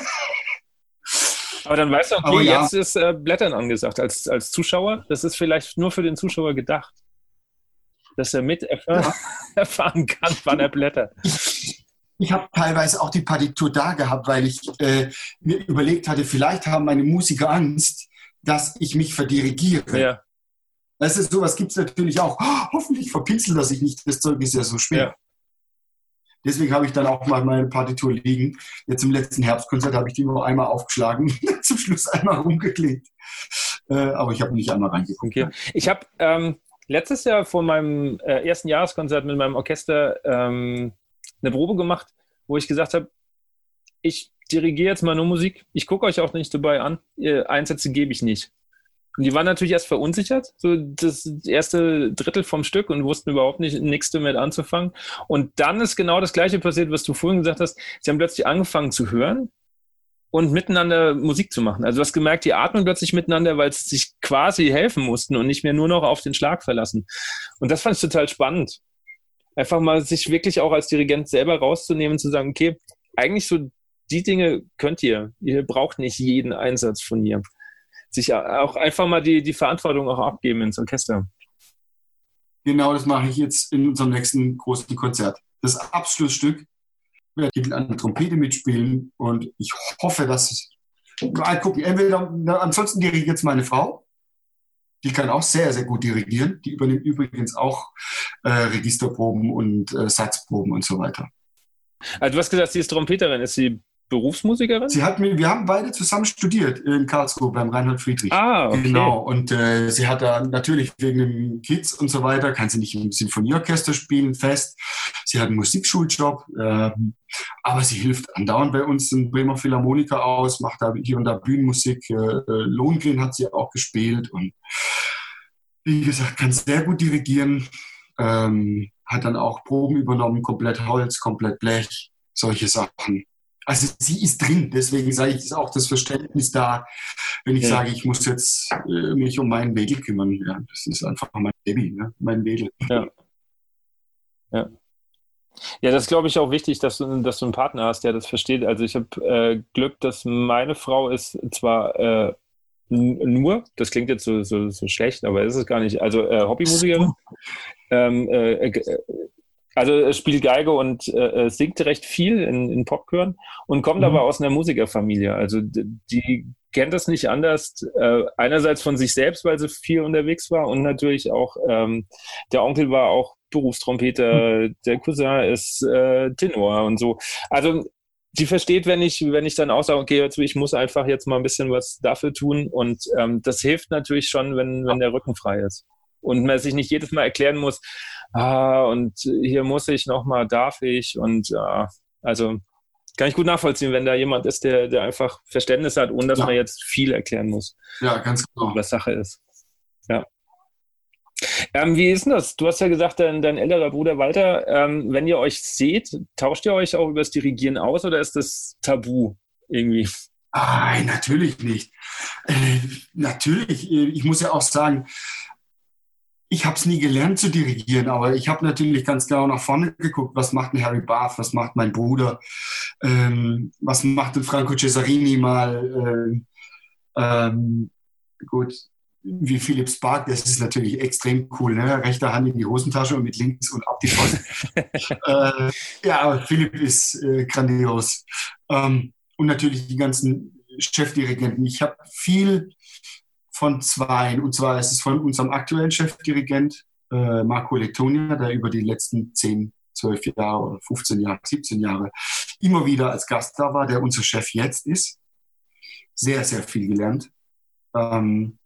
Aber dann weißt du, okay, ja. jetzt ist äh, Blättern angesagt als, als Zuschauer. Das ist vielleicht nur für den Zuschauer gedacht. Dass er mit [laughs] erfahren, kann, wann er blättert. Ich habe teilweise auch die Partitur da gehabt, weil ich äh, mir überlegt hatte, vielleicht haben meine Musiker Angst, dass ich mich verdirigiere. Ja, Das ist sowas gibt es natürlich auch. Oh, hoffentlich verpinselt er sich nicht. Das Zeug ist ja so schwer. Ja. Deswegen habe ich dann auch mal meine Partitur liegen. Jetzt im letzten Herbstkonzert habe ich die nur einmal aufgeschlagen, [laughs] zum Schluss einmal rumgeklebt. Äh, aber ich habe nicht einmal reingeguckt. okay. Ich habe ähm, letztes Jahr vor meinem äh, ersten Jahreskonzert mit meinem Orchester ähm, eine Probe gemacht, wo ich gesagt habe, ich dirigiere jetzt mal nur Musik. Ich gucke euch auch nicht dabei an. Einsätze gebe ich nicht. Und die waren natürlich erst verunsichert, so das erste Drittel vom Stück und wussten überhaupt nicht nichts damit anzufangen. Und dann ist genau das Gleiche passiert, was du vorhin gesagt hast. Sie haben plötzlich angefangen zu hören und miteinander Musik zu machen. Also du hast gemerkt, die atmen plötzlich miteinander, weil sie sich quasi helfen mussten und nicht mehr nur noch auf den Schlag verlassen. Und das fand ich total spannend. Einfach mal sich wirklich auch als Dirigent selber rauszunehmen und zu sagen, okay, eigentlich so die Dinge könnt ihr. Ihr braucht nicht jeden Einsatz von ihr. Sich auch einfach mal die, die Verantwortung auch abgeben ins Orchester. Genau das mache ich jetzt in unserem nächsten großen Konzert. Das Abschlussstück ich an der Trompete mitspielen und ich hoffe, dass mal gucken, entweder ansonsten dirigiert jetzt meine Frau. Die kann auch sehr, sehr gut dirigieren. Die übernimmt übrigens auch äh, Registerproben und äh, Satzproben und so weiter. Also du hast gesagt, sie ist Trompeterin. Ist sie Berufsmusikerin? Sie hat mir, wir haben beide zusammen studiert in Karlsruhe beim Reinhard Friedrich. Ah, okay. Genau, und äh, sie hat da natürlich wegen dem Kids und so weiter, kann sie nicht im Sinfonieorchester spielen, fest. Sie hat einen Musikschuljob, ähm, aber sie hilft andauernd bei uns in Bremer Philharmoniker aus, macht da hier und da Bühnenmusik. Äh, äh, Lohengrin hat sie auch gespielt und wie gesagt, kann sehr gut dirigieren. Ähm, hat dann auch Proben übernommen, komplett Holz, komplett Blech, solche Sachen. Also sie ist drin, deswegen sage ich, ist auch das Verständnis da, wenn ich Ja. sage, ich muss jetzt äh, mich um meinen Mädel kümmern. Ja, das ist einfach mein Baby, ne? mein Mädel. Ja, das ist, glaube ich, auch wichtig, dass du, dass du einen Partner hast, der das versteht. Also ich habe äh, Glück, dass meine Frau ist zwar äh, nur, das klingt jetzt so, so, so schlecht, aber ist es gar nicht, also äh, Hobbymusikerin. Ähm, äh, äh, also äh, spielt Geige und äh, äh, singt recht viel in, in Popchören und kommt Mhm. aber aus einer Musikerfamilie. Also die kennt das nicht anders. Äh, einerseits von sich selbst, weil sie viel unterwegs war und natürlich auch ähm, der Onkel war auch Berufstrompeter, der Cousin ist äh, Tenor und so. Also die versteht, wenn ich, wenn ich dann auch sage, okay, jetzt, ich muss einfach jetzt mal ein bisschen was dafür tun. Und ähm, das hilft natürlich schon, wenn, wenn der Rücken frei ist. Und man sich nicht jedes Mal erklären muss, ah, und hier muss ich nochmal, darf ich. Und ja, also kann ich gut nachvollziehen, wenn da jemand ist, der, der einfach Verständnis hat, ohne dass Ja. man jetzt viel erklären muss, Ja, ganz genau. was Sache ist. Ja. Ähm, wie ist denn das? Du hast ja gesagt, dein, dein älterer Bruder Walter, ähm, wenn ihr euch seht, tauscht ihr euch auch über das Dirigieren aus oder ist das tabu irgendwie? Nein, natürlich nicht. Äh, natürlich, ich muss ja auch sagen, ich habe es nie gelernt zu dirigieren, aber ich habe natürlich ganz genau nach vorne geguckt, was macht ein Harry Barth, was macht mein Bruder, ähm, was macht ein Franco Cesarini mal. Ähm, ähm, gut, wie Philipp Spark, das ist natürlich extrem cool, ne? rechte Hand in die Hosentasche und mit links und ab die Post. [laughs] äh, ja, aber Philipp ist äh, grandios. Ähm, und natürlich die ganzen Chefdirigenten. Ich habe viel von zwei, und zwar ist es von unserem aktuellen Chefdirigent, äh, Marco Lettonia, der über die letzten 10, 12 Jahre oder 15 Jahre, 17 Jahre immer wieder als Gast da war, der unser Chef jetzt ist. Sehr, sehr viel gelernt. Ähm,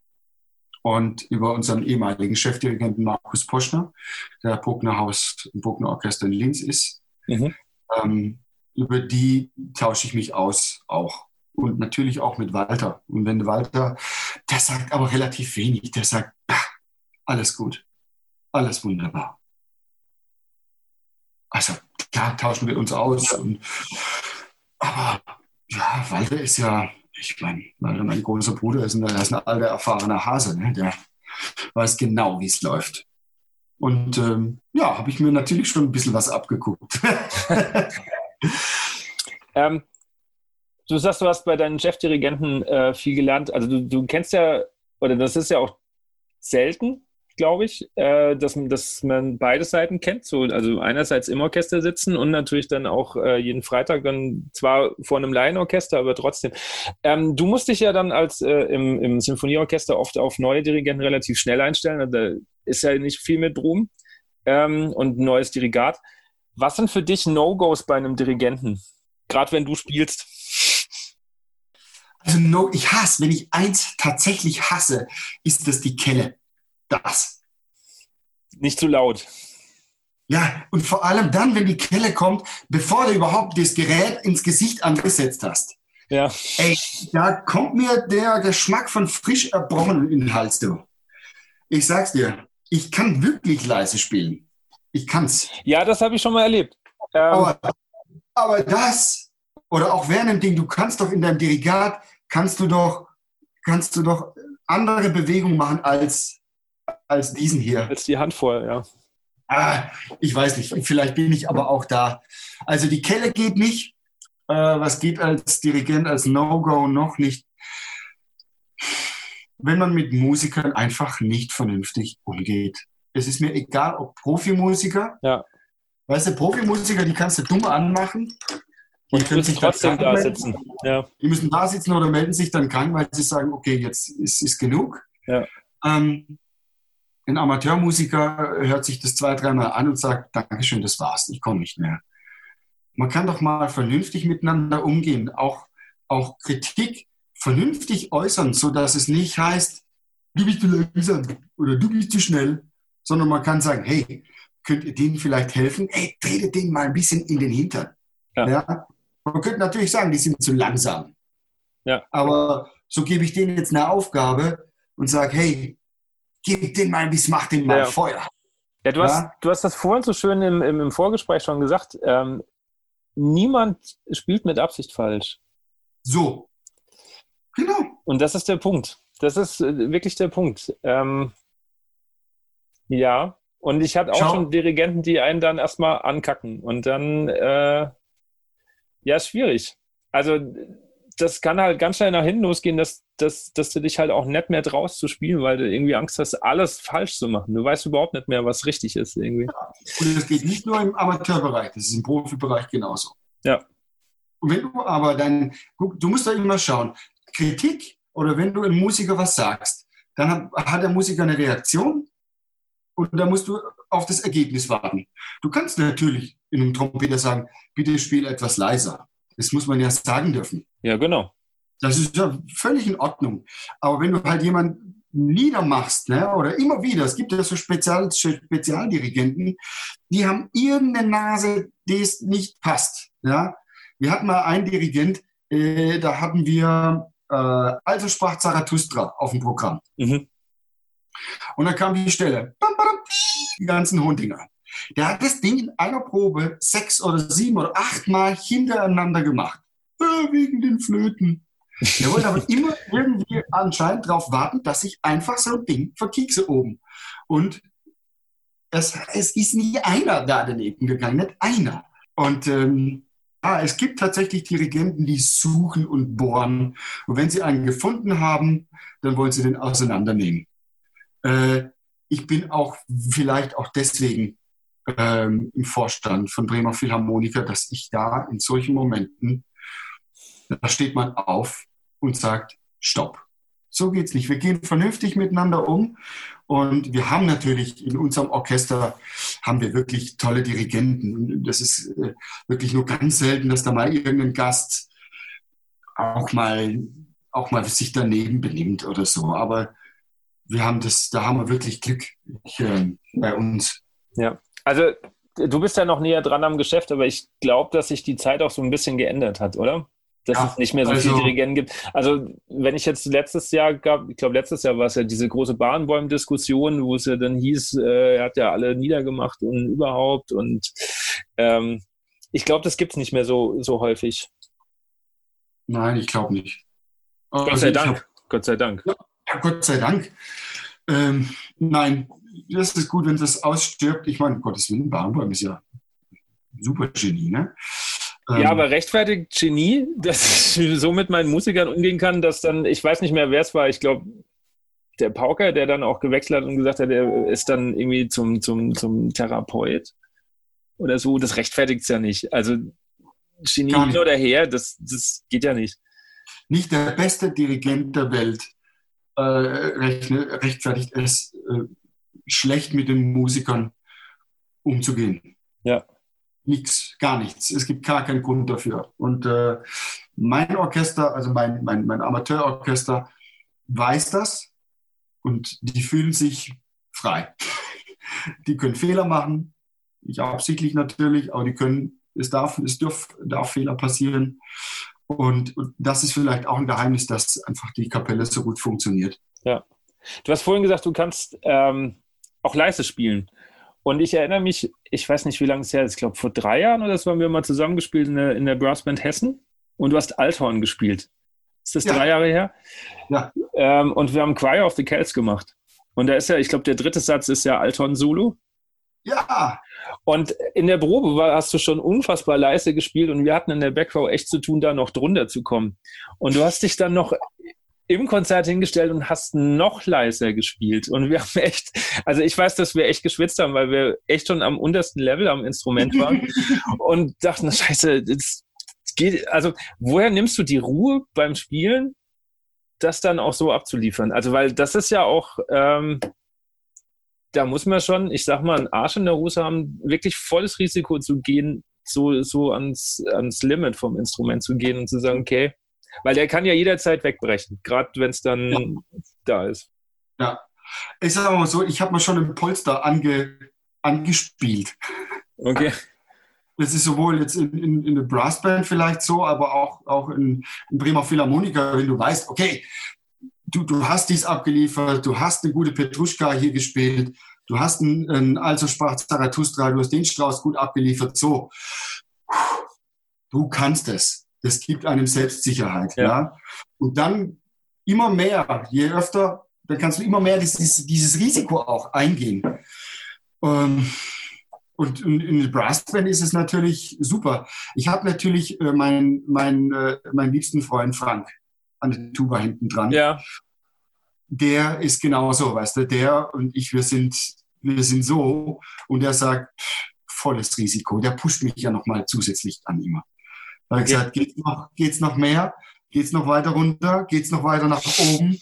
und über unseren ehemaligen Chefdirigenten Markus Poschner, der Bruckner Haus, Bruckner Orchester in Linz ist. Mhm. Ähm, über die tausche ich mich aus auch. Und natürlich auch mit Walter. Und wenn Walter, der sagt aber relativ wenig, der sagt, alles gut, alles wunderbar. Also klar tauschen wir uns aus. Und, aber ja, Walter ist ja, ich meine, mein großer Bruder ist ein, ist ein alter, erfahrener Hase, ne? der weiß genau, wie es läuft. Und ähm, ja, habe ich mir natürlich schon ein bisschen was abgeguckt. [laughs] [laughs] ähm, du sagst, du hast bei deinen Chefdirigenten äh, viel gelernt. Also du, du kennst ja, oder das ist ja auch selten, glaube ich, äh, dass, dass man beide Seiten kennt. So, also einerseits im Orchester sitzen und natürlich dann auch äh, jeden Freitag dann zwar vor einem Laienorchester, aber trotzdem. Ähm, du musst dich ja dann als äh, im, im Sinfonieorchester oft auf neue Dirigenten relativ schnell einstellen. Also da ist ja nicht viel mit Brum ähm, und neues Dirigat. Was sind für dich No-Gos bei einem Dirigenten? Gerade wenn du spielst. Also no, ich hasse, wenn ich eins tatsächlich hasse, ist das die Kelle. Das. Nicht zu laut. Ja, und vor allem dann, wenn die Kelle kommt, bevor du überhaupt das Gerät ins Gesicht angesetzt hast. Ja. Ey, da kommt mir der Geschmack von frisch erbrochen in den Hals, du. Ich sag's dir, ich kann wirklich leise spielen. Ich kann's. Ja, das habe ich schon mal erlebt. Ähm, aber, aber das, oder auch während dem Ding, du kannst doch in deinem Dirigat, kannst du doch, kannst du doch andere Bewegungen machen als als diesen hier. Als die Handvoll, ja. Ah, ich weiß nicht, vielleicht bin ich aber auch da. Also die Kelle geht nicht. Äh, was geht als Dirigent, als No-Go noch nicht? Wenn man mit Musikern einfach nicht vernünftig umgeht. Es ist mir egal, ob Profimusiker. Ja. Weißt du, Profimusiker, die kannst du dumm anmachen. Die können sich trotzdem da sitzen. Ja. Die müssen da sitzen oder melden sich dann krank, weil sie sagen, okay, jetzt ist, ist genug. Ja. Ähm, ein Amateurmusiker hört sich das zwei, dreimal an und sagt, Dankeschön, das war's, ich komme nicht mehr. Man kann doch mal vernünftig miteinander umgehen, auch, auch Kritik vernünftig äußern, sodass es nicht heißt, du bist zu langsam oder du bist zu schnell, sondern man kann sagen, hey, könnt ihr denen vielleicht helfen? Hey, tretet denen mal ein bisschen in den Hintern. Ja. ja. Man könnte natürlich sagen, die sind zu langsam. Ja. Aber so gebe ich denen jetzt eine Aufgabe und sage, hey, gib den mal bis mach den mal ja. Feuer. Ja, du, ja? Hast, du hast das vorhin so schön im, im, im Vorgespräch schon gesagt. Ähm, niemand spielt mit Absicht falsch. So. Genau. Und das ist der Punkt. Das ist äh, wirklich der Punkt. Ähm, ja. Und ich hatte auch Schau. schon Dirigenten, die einen dann erstmal ankacken. Und dann, äh, ja, ist schwierig. Also das kann halt ganz schnell nach hinten losgehen, dass, dass, dass du dich halt auch nicht mehr traust zu spielen, weil du irgendwie Angst hast, alles falsch zu machen. Du weißt überhaupt nicht mehr, was richtig ist irgendwie. Und das geht nicht nur im Amateurbereich, das ist im Profibereich genauso. Ja. Und wenn du aber dann, guck, du musst da immer schauen, Kritik oder wenn du einem Musiker was sagst, dann hat der Musiker eine Reaktion und da musst du auf das Ergebnis warten. Du kannst natürlich in einem Trompeter sagen, bitte spiel etwas leiser. Das muss man ja sagen dürfen. Ja, genau. Das ist ja völlig in Ordnung. Aber wenn du halt jemanden niedermachst, ne, oder immer wieder, es gibt ja so Spezial, Spezialdirigenten, die haben irgendeine Nase, die es nicht passt. Ja? Wir hatten mal einen Dirigent, äh, da hatten wir äh, Also sprach Zarathustra auf dem Programm. Mhm. Und dann kam die Stelle, die ganzen hohen Dinger. Der hat das Ding in einer Probe sechs oder sieben oder acht Mal hintereinander gemacht. Äh, wegen den Flöten. Er wollte aber immer irgendwie anscheinend darauf warten, dass ich einfach so ein Ding verkiekse oben. Und es, es ist nie einer da daneben gegangen, nicht einer. Und ähm, ja, es gibt tatsächlich Dirigenten, die suchen und bohren. Und wenn sie einen gefunden haben, dann wollen sie den auseinandernehmen. Äh, ich bin auch vielleicht auch deswegen ähm, im Vorstand von Bremer Philharmoniker, dass ich da in solchen Momenten da steht man auf und sagt, stopp. So geht's nicht. Wir gehen vernünftig miteinander um. Und wir haben natürlich in unserem Orchester haben wir wirklich tolle Dirigenten. Das ist äh, wirklich nur ganz selten, dass da mal irgendein Gast auch mal, auch mal sich daneben benimmt oder so. Aber wir haben das, da haben wir wirklich Glück äh, bei uns. Ja, also du bist ja noch näher dran am Geschäft, aber ich glaube, dass sich die Zeit auch so ein bisschen geändert hat, oder? dass ja, es nicht mehr so also, viele Dirigenten gibt. Also wenn ich jetzt letztes Jahr gab, ich glaube letztes Jahr war es ja diese große Bahnbäum-Diskussion, wo es ja dann hieß, äh, er hat ja alle niedergemacht und überhaupt und ähm, ich glaube, das gibt es nicht mehr so, so häufig. Nein, ich glaube nicht. Gott also sei Dank. Hab, Gott sei Dank. Ja, Gott sei Dank. Ähm, nein, das ist gut, wenn das ausstirbt. Ich meine, Gottes Willen, Bahnbäum ist ja super Genie, ne? Ja, ähm. aber rechtfertigt Genie, dass ich so mit meinen Musikern umgehen kann, dass dann, ich weiß nicht mehr, wer es war, ich glaube, der Pauker, der dann auch gewechselt hat und gesagt hat, er ist dann irgendwie zum, zum, zum Therapeut oder so, das rechtfertigt es ja nicht. Also Genie hin oder her, das, das geht ja nicht. Nicht der beste Dirigent der Welt äh, rechtfertigt es, äh, schlecht mit den Musikern umzugehen. Ja nichts, gar nichts. Es gibt gar keinen Grund dafür. Und äh, mein Orchester, also mein, mein, mein Amateurorchester, weiß das und die fühlen sich frei. [laughs] Die können Fehler machen, nicht absichtlich natürlich, aber die können, es darf, es darf, darf Fehler passieren. Und, und das ist vielleicht auch ein Geheimnis, dass einfach die Kapelle so gut funktioniert. Ja. Du hast vorhin gesagt, du kannst ähm, auch leise spielen. Und ich erinnere mich, ich weiß nicht, wie lange es her ist, ich glaube vor drei Jahren oder so haben wir mal zusammengespielt in der, in der Brassband Hessen und du hast Althorn gespielt. Ist das ja. drei Jahre her? Ja. Ähm, und wir haben Choir of the Celts gemacht. Und da ist ja, ich glaube, der dritte Satz ist ja Althorn Solo. Ja. Und in der Probe war, hast du schon unfassbar leise gespielt und wir hatten in der Backrow echt zu tun, da noch drunter zu kommen. Und du hast dich dann noch im Konzert hingestellt und hast noch leiser gespielt. Und wir haben echt, also ich weiß, dass wir echt geschwitzt haben, weil wir echt schon am untersten Level am Instrument waren [laughs] und dachten, scheiße, das geht, also woher nimmst du die Ruhe beim Spielen, das dann auch so abzuliefern? Also, weil das ist ja auch, ähm, da muss man schon, ich sag mal, einen Arsch in der Hose haben, wirklich volles Risiko zu gehen, so, so ans, ans Limit vom Instrument zu gehen und zu sagen, okay, weil der kann ja jederzeit wegbrechen, gerade wenn es dann ja. da ist. Ja. Ich sage mal so, ich habe mal schon ein Polster ange, angespielt. Okay. [laughs] Das ist sowohl jetzt in, in, in der Brassband vielleicht so, aber auch, auch in, in Bremer Philharmoniker, wenn du weißt, okay, du, du hast dies abgeliefert, du hast eine gute Petruschka hier gespielt, du hast einen, einen Also sprach Zarathustra, du hast den Strauß gut abgeliefert, so. Du kannst es das gibt einem Selbstsicherheit. Ja. ja. Und dann immer mehr, je öfter, dann kannst du immer mehr dieses, dieses Risiko auch eingehen. Ähm, und in der Brassband ist es natürlich super. Ich habe natürlich äh, meinen mein, äh, mein liebsten Freund Frank an der Tuba hinten dran. Ja. Der ist genauso, weißt du, der und ich, wir sind, wir sind so und der sagt, volles Risiko. Der pusht mich ja nochmal zusätzlich an immer. Da habe ich gesagt, geht's noch, geht's noch mehr? Geht's noch weiter runter? Geht's noch weiter nach oben?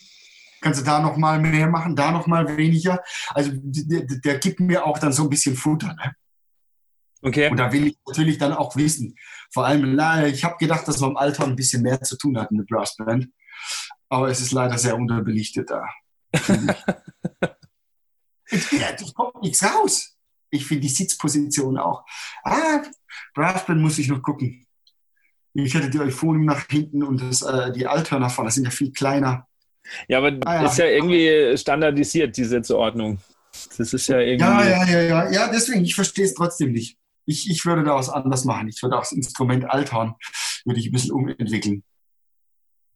Kannst du da noch mal mehr machen, da noch mal weniger? Also der, der gibt mir auch dann so ein bisschen Futter. Ne? Okay. Und da will ich natürlich dann auch wissen. Vor allem, ich habe gedacht, dass wir im Alter ein bisschen mehr zu tun hatten, eine Brassband. Aber es ist leider sehr unterbelichtet da. [laughs] ja, das kommt nichts raus. Ich finde die Sitzposition auch. Ah, Brassband muss ich noch gucken. Ich hätte die Euphonium nach hinten und das, äh, die Althörner vorne, das sind ja viel kleiner. Ja, aber ah, ja. ist ja irgendwie standardisiert, die Sitzordnung. Das ist ja irgendwie. Ja, ja, ja, ja. Ja, deswegen, ich verstehe es trotzdem nicht. Ich, ich würde da was anders machen. Ich würde auch das Instrument Althorn würde ich ein bisschen umentwickeln.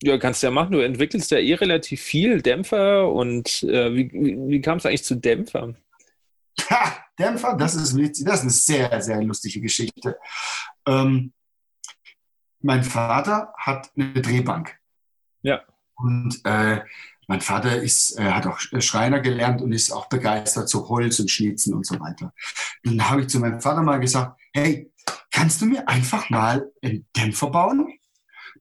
Ja, kannst du ja machen. Du entwickelst ja eh relativ viel Dämpfer und äh, wie, wie, wie kam es eigentlich zu Dämpfern? Ha, Dämpfer, das ist, das ist eine sehr, sehr lustige Geschichte. Ähm, mein Vater hat eine Drehbank. Ja. Und äh, mein Vater ist, äh, hat auch Schreiner gelernt und ist auch begeistert zu Holz und Schnitzen und so weiter. Und dann habe ich zu meinem Vater mal gesagt, hey, kannst du mir einfach mal einen Dämpfer bauen?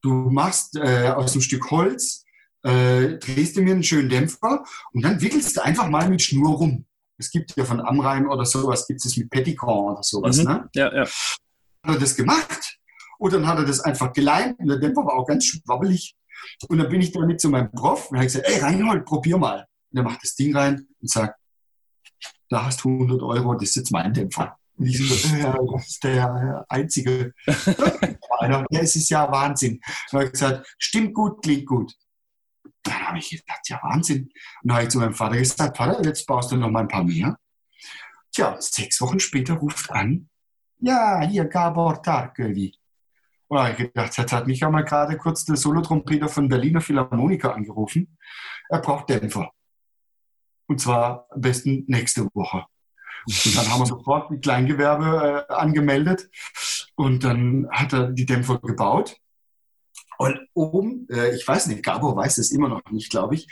Du machst äh, aus einem Stück Holz, äh, drehst du mir einen schönen Dämpfer und dann wickelst du einfach mal mit Schnur rum. Es gibt ja von Amrein oder sowas, gibt es mit Petitcon oder sowas. Mhm. Ne? Ja, ja. Hat er das gemacht und dann hat er das einfach geleimt und der Dämpfer war auch ganz schwabbelig. Und dann bin ich damit zu meinem Prof und habe gesagt, ey Reinhold, probier mal. Und er macht das Ding rein und sagt, da hast du 100 Euro, das ist jetzt mein Dämpfer. Und ich so, [laughs] ja, das ist der einzige. [laughs] ja, es ist ja Wahnsinn. Und er hat gesagt, stimmt gut, klingt gut. Dann habe ich gedacht, ja Wahnsinn. Und dann habe ich zu meinem Vater gesagt, Vater, jetzt baust du noch mal ein paar mehr. Tja, sechs Wochen später ruft an, ja, hier Gabor Tarkövi. Und habe ich gedacht, jetzt hat mich ja mal gerade kurz der Solotrompeter von Berliner Philharmoniker angerufen. Er braucht Dämpfer. Und zwar am besten nächste Woche. Und dann haben wir sofort ein Kleingewerbe äh, angemeldet und dann hat er die Dämpfer gebaut. Und oben, äh, ich weiß nicht, Gabor weiß es immer noch nicht, glaube ich.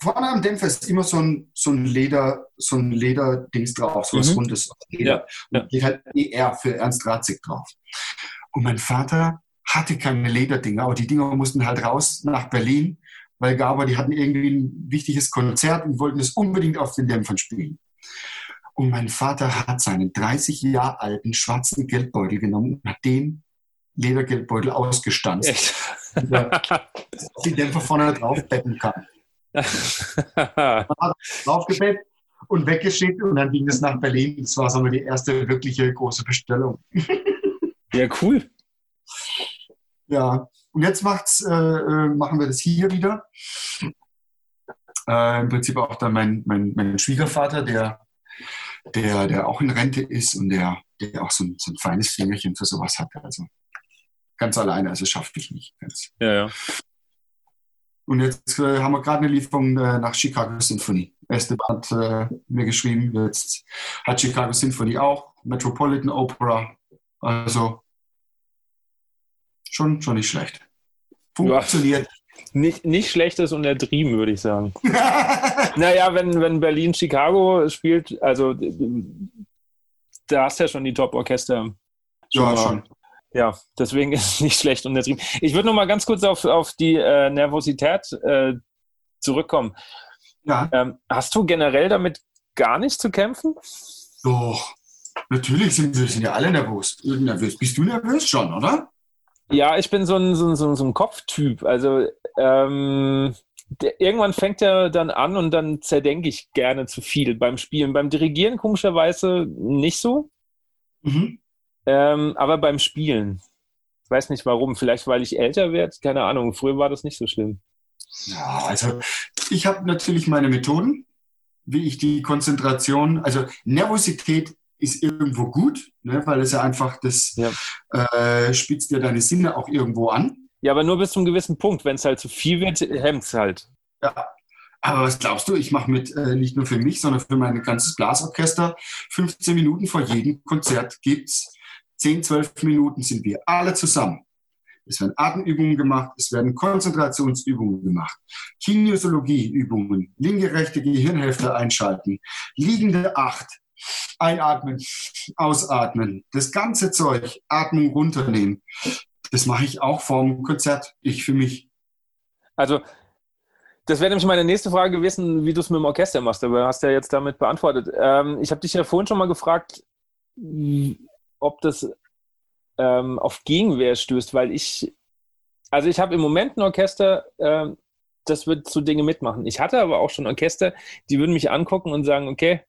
Vorne am Dämpfer ist immer so ein, so ein Leder, so ein Lederdings drauf, so was mhm. rundes Leder. Ja, ja. Und geht halt ER für Ernst Ratzig drauf. Und mein Vater hatte keine Lederdinger, aber die Dinger mussten halt raus nach Berlin, weil Gabor, die hatten irgendwie ein wichtiges Konzert und wollten es unbedingt auf den Dämpfern spielen. Und mein Vater hat seinen 30 Jahre alten schwarzen Geldbeutel genommen und hat den Ledergeldbeutel ausgestanzt, dass die Dämpfer vorne drauf betten kann. [laughs] Draufgebettet und weggeschickt und dann ging es nach Berlin. Das war so die erste wirkliche große Bestellung. [laughs] Ja, cool. Ja, und jetzt macht's, äh, äh, machen wir das hier wieder. Äh, Im Prinzip auch dann mein, mein, mein Schwiegervater, der, der, der auch in Rente ist und der, der auch so ein, so ein feines Fingerchen für sowas hat. Also ganz alleine, also schaffe ich nicht. Ganz. Ja, ja. Und jetzt äh, haben wir gerade eine Lieferung äh, nach Chicago Symphony. Esteban hat äh, mir geschrieben, jetzt hat Chicago Symphony auch, Metropolitan Opera. Also schon, schon nicht schlecht. Funktioniert. Ja, [laughs] nicht, nicht schlechtes untertrieben, würde ich sagen. [laughs] naja, wenn, wenn Berlin Chicago spielt, also da hast du ja schon die Top-Orchester. Ja, schon. Ja, deswegen [laughs] ist es nicht schlecht untertrieben. Ich würde noch mal ganz kurz auf, auf die äh, Nervosität äh, zurückkommen. Ja. Ähm, hast du generell damit gar nicht zu kämpfen? Doch, natürlich sind wir sind ja alle nervös. nervös. Bist du nervös schon, oder? Ja, ich bin so ein, so ein, so ein Kopftyp. Also ähm, der, irgendwann fängt er dann an und dann zerdenke ich gerne zu viel beim Spielen. Beim Dirigieren komischerweise nicht so. Mhm. Ähm, aber beim Spielen. Ich weiß nicht warum. Vielleicht, weil ich älter werde. Keine Ahnung. Früher war das nicht so schlimm. Ja, also ich habe natürlich meine Methoden, wie ich die Konzentration, also Nervosität ist irgendwo gut, ne, weil es ja einfach das ja. Äh, spitzt dir deine Sinne auch irgendwo an. Ja, aber nur bis zu einem gewissen Punkt. Wenn es halt zu viel wird, hemmt es halt. Ja. Aber was glaubst du, ich mache mit, äh, nicht nur für mich, sondern für mein ganzes Blasorchester, 15 Minuten vor jedem Konzert gibt es 10, 12 Minuten sind wir alle zusammen. Es werden Atemübungen gemacht, es werden Konzentrationsübungen gemacht, Kinesiologieübungen, linke, rechte Gehirnhälfte einschalten, liegende Acht, einatmen, ausatmen, das ganze Zeug, Atmung runternehmen. Das mache ich auch vorm Konzert, ich für mich. Also, das wäre nämlich meine nächste Frage gewesen, wie du es mit dem Orchester machst, aber hast ja jetzt damit beantwortet. Ähm, ich habe dich ja vorhin schon mal gefragt, ob das ähm, auf Gegenwehr stößt, weil ich, also ich habe im Moment ein Orchester, äh, das wird so Dinge mitmachen. Ich hatte aber auch schon Orchester, die würden mich angucken und sagen, okay,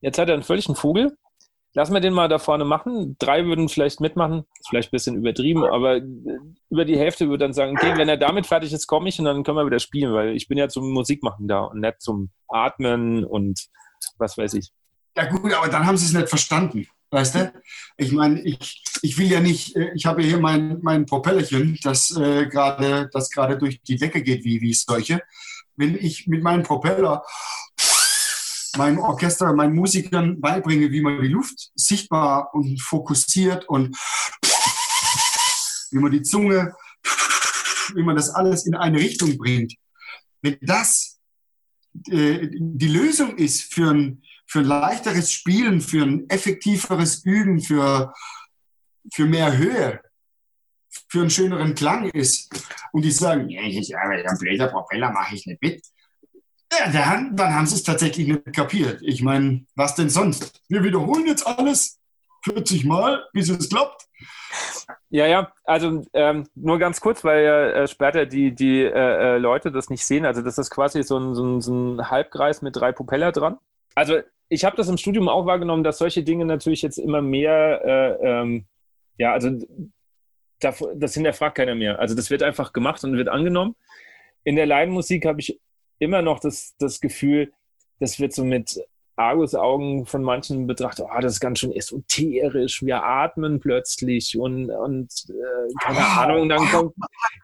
jetzt hat er einen völligen Vogel, lass mal den mal da vorne machen. Drei würden vielleicht mitmachen, ist vielleicht ein bisschen übertrieben, aber über die Hälfte würde dann sagen, okay, wenn er damit fertig ist, komme ich und dann können wir wieder spielen, weil ich bin ja zum Musikmachen da und nicht zum Atmen und was weiß ich. Ja gut, aber dann haben sie es nicht verstanden. Weißt du? Ich meine, ich, ich will ja nicht, äh, ich habe hier mein, mein Propellerchen, das äh, gerade durch die Decke geht wie, wie solche. Wenn ich mit meinem Propeller meinem Orchester, meinen Musikern beibringe, wie man die Luft sichtbar und fokussiert und wie man die Zunge, wie man das alles in eine Richtung bringt. Wenn das äh, die Lösung ist für ein, für ein leichteres Spielen, für ein effektiveres Üben, für, für mehr Höhe, für einen schöneren Klang ist und die sagen, ja, ich, aber ein blöder Propeller mache ich nicht mit, ja, dann, dann haben sie es tatsächlich nicht kapiert. Ich meine, was denn sonst? Wir wiederholen jetzt alles 40 Mal, bis es klappt. Ja, ja, also ähm, nur ganz kurz, weil äh, später die, die äh, äh, Leute das nicht sehen. Also das ist quasi so ein, so, ein, so ein Halbkreis mit drei Propeller dran. Also ich habe das im Studium auch wahrgenommen, dass solche Dinge natürlich jetzt immer mehr, äh, ähm, ja, also das hinterfragt keiner mehr. Also das wird einfach gemacht und wird angenommen. In der Laienmusik habe ich immer noch das, das Gefühl, das wird so mit Argusaugen von manchen betrachtet, oh, das ist ganz schön esoterisch, wir atmen plötzlich und, und äh, keine oh, Ahnung, dann kommt.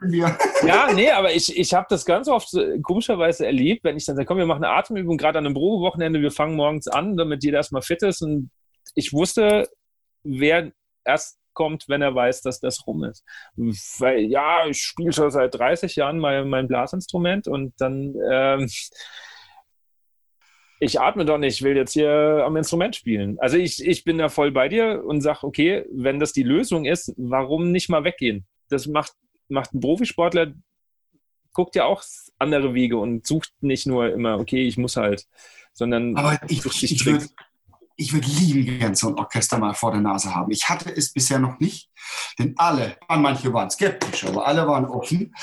[laughs] ja, nee, aber ich, ich habe das ganz oft komischerweise erlebt, wenn ich dann sage, komm, wir machen eine Atemübung, gerade an einem Probewochenende, wir fangen morgens an, damit jeder erstmal fit ist. Und ich wusste, wer erst kommt, wenn er weiß, dass das rum ist. Weil ja, ich spiele schon seit 30 Jahren mein, mein Blasinstrument und dann ähm, ich atme doch nicht, ich will jetzt hier am Instrument spielen. Also ich, ich bin da voll bei dir und sage, okay, wenn das die Lösung ist, warum nicht mal weggehen? Das macht, macht ein Profisportler, guckt ja auch andere Wege und sucht nicht nur immer, okay, ich muss halt, sondern Aber ich, ich, würde ich würde lieben gern so ein Orchester mal vor der Nase haben. Ich hatte es bisher noch nicht, denn alle, manche waren skeptisch, aber alle waren offen.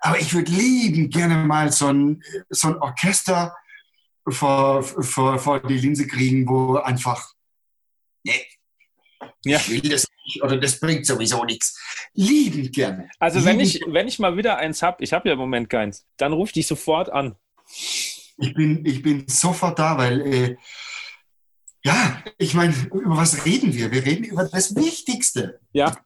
Aber ich würde lieben gerne mal so ein, so ein Orchester vor, vor, vor die Linse kriegen, wo einfach, nee, ja. ich will das nicht oder das bringt sowieso nichts. Lieben gerne. Also wenn ich, wenn ich mal wieder eins habe, ich habe ja im Moment keins, dann ich dich sofort an. Ich bin, ich bin sofort da, weil äh, ja, ich meine, über was reden wir? Wir reden über das Wichtigste. Ja,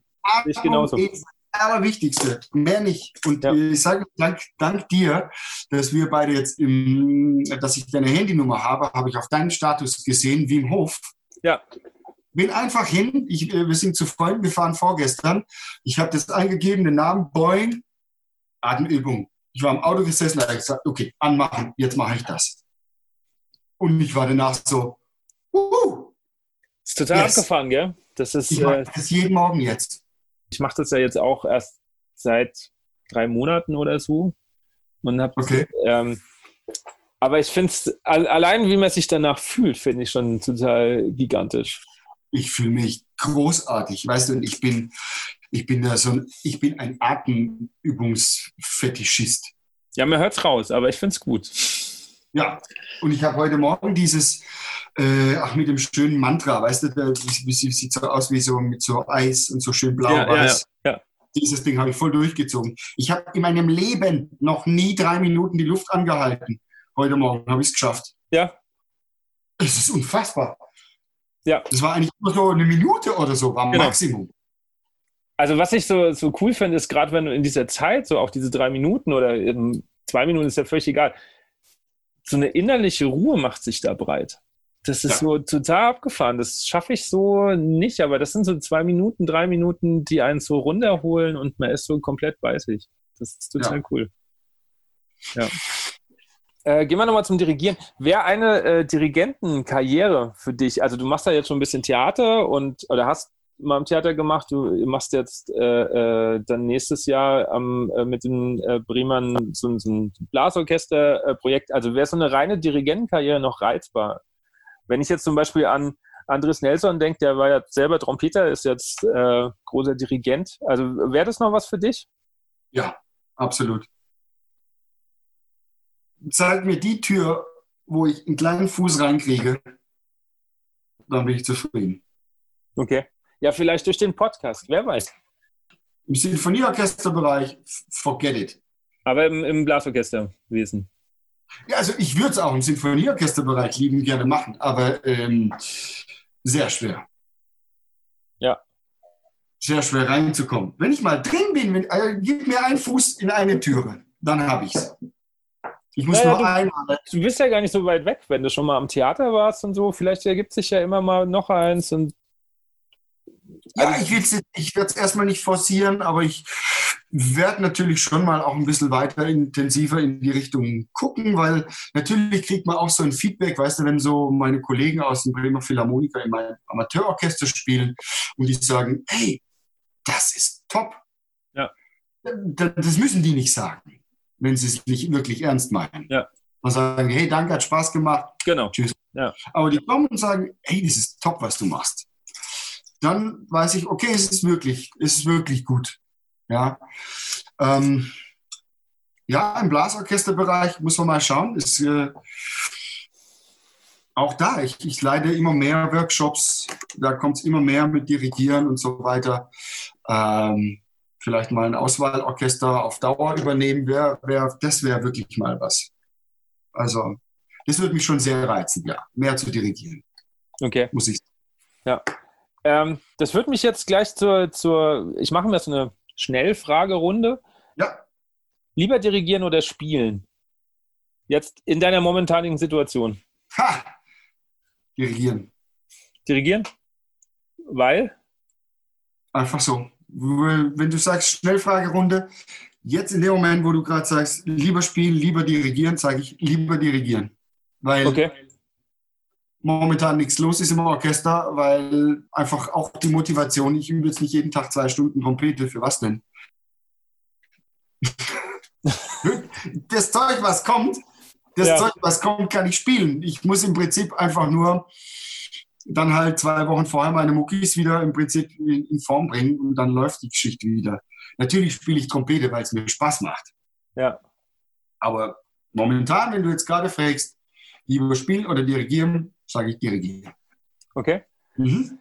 ich genauso. Das Allerwichtigste, mehr nicht. Und ja. ich sage dank, dank dir, dass wir beide jetzt, im, dass ich deine Handynummer habe, habe ich auf deinen Status gesehen, wie im Hof. Ja. Bin einfach hin, ich, äh, wir sind zu Freunden, wir fahren vorgestern. Ich habe das eingegeben, den Namen Boeing, Atemübung. Ich war im Auto gesessen, habe gesagt, okay, anmachen, jetzt mache ich das. Und ich war danach so, Uh, ist total yes. abgefahren, gell? Das ist, ich äh, das jeden Morgen jetzt. Ich mache das ja jetzt auch erst seit drei Monaten oder so. Und hab, okay. Ähm, aber ich finde es, allein wie man sich danach fühlt, finde ich schon total gigantisch. Ich fühle mich großartig, weißt du, und ich bin, ich bin da so ein, ich bin ein Atemübungsfetischist. Ja, man hört es raus, aber ich finde es gut. Ja, und ich habe heute Morgen dieses, äh, ach, mit dem schönen Mantra, weißt du, wie, sieht so aus wie so mit so Eis und so schön blau-weiß. Ja, ja, ja. Dieses Ding habe ich voll durchgezogen. Ich habe in meinem Leben noch nie drei Minuten die Luft angehalten. Heute Morgen habe ich es geschafft. Ja. Es ist unfassbar. Ja. Das war eigentlich nur so eine Minute oder so, war genau. Maximum. Also was ich so, so cool finde, ist gerade wenn du in dieser Zeit, so auch diese drei Minuten oder zwei Minuten, ist ja völlig egal, so eine innerliche Ruhe macht sich da breit. Das ist ja. so total abgefahren. Das schaffe ich so nicht, aber das sind so zwei Minuten, drei Minuten, die einen so runterholen und man ist so komplett bei sich. Das ist total ja. cool. Ja. Äh, gehen wir nochmal zum Dirigieren. Wäre eine äh, Dirigentenkarriere für dich, also du machst da jetzt schon ein bisschen Theater und oder hast mal im Theater gemacht, du machst jetzt äh, äh, dann nächstes Jahr ähm, mit den äh, Bremern so, so ein Blasorchester-Projekt. also wäre so eine reine Dirigentenkarriere noch reizbar? Wenn ich jetzt zum Beispiel an Andres Nelson denke, der war ja selber Trompeter, ist jetzt äh, großer Dirigent. Also wäre das noch was für dich? Ja, absolut. Zeig mir die Tür, wo ich einen kleinen Fuß reinkriege, dann bin ich zufrieden. Okay. Ja, vielleicht durch den Podcast, wer weiß. Im Sinfonieorchesterbereich, forget it. Aber im, im Blasorchesterwesen. Ja, also ich würde es auch im Sinfonieorchesterbereich lieben gerne machen, aber ähm, sehr schwer. Ja. Sehr schwer reinzukommen. Wenn ich mal drin bin, wenn, also, gib mir einen Fuß in eine Türe, dann habe ich es. Ich muss naja, nur du, einmal. Du bist ja gar nicht so weit weg, wenn du schon mal am Theater warst und so. Vielleicht ergibt sich ja immer mal noch eins und ja, also ich, ich werde es erstmal nicht forcieren, aber ich werde natürlich schon mal auch ein bisschen weiter intensiver in die Richtung gucken, weil natürlich kriegt man auch so ein Feedback, weißt du, wenn so meine Kollegen aus dem Bremer Philharmoniker in meinem Amateurorchester spielen und die sagen, hey, das ist top. Ja. Das müssen die nicht sagen, wenn sie es nicht wirklich ernst meinen. Ja. Und sagen, hey, danke, hat Spaß gemacht. Genau. Tschüss. Ja. Aber die kommen und sagen, hey, das ist top, was du machst dann weiß ich, okay, es ist wirklich, es ist wirklich gut. Ja, ähm, ja im Blasorchesterbereich muss man mal schauen. Ist, äh, auch da, ich, ich leite immer mehr Workshops, da kommt es immer mehr mit Dirigieren und so weiter. Ähm, vielleicht mal ein Auswahlorchester auf Dauer übernehmen, wär, wär, das wäre wirklich mal was. Also, das würde mich schon sehr reizen, ja, mehr zu dirigieren. Okay. Muss ich sagen. Ja. Ähm, das führt mich jetzt gleich zur, zur ich mache mir jetzt eine Schnellfragerunde. Ja. Lieber dirigieren oder spielen? Jetzt in deiner momentanigen Situation. Ha! Dirigieren. Dirigieren? Weil? Einfach so. Wenn du sagst Schnellfragerunde, jetzt in dem Moment, wo du gerade sagst, lieber spielen, lieber dirigieren, sage ich lieber dirigieren. Weil okay momentan nichts los ist im Orchester, weil einfach auch die Motivation, ich übe jetzt nicht jeden Tag zwei Stunden Trompete, für was denn? [laughs] das Zeug, was kommt, das ja. Zeug, was kommt, kann ich spielen. Ich muss im Prinzip einfach nur dann halt zwei Wochen vorher meine Muckis wieder im Prinzip in Form bringen und dann läuft die Geschichte wieder. Natürlich spiele ich Trompete, weil es mir Spaß macht. Ja. Aber momentan, wenn du jetzt gerade fragst, lieber spielen oder dirigieren, sage ich dirigieren. Okay. Mhm.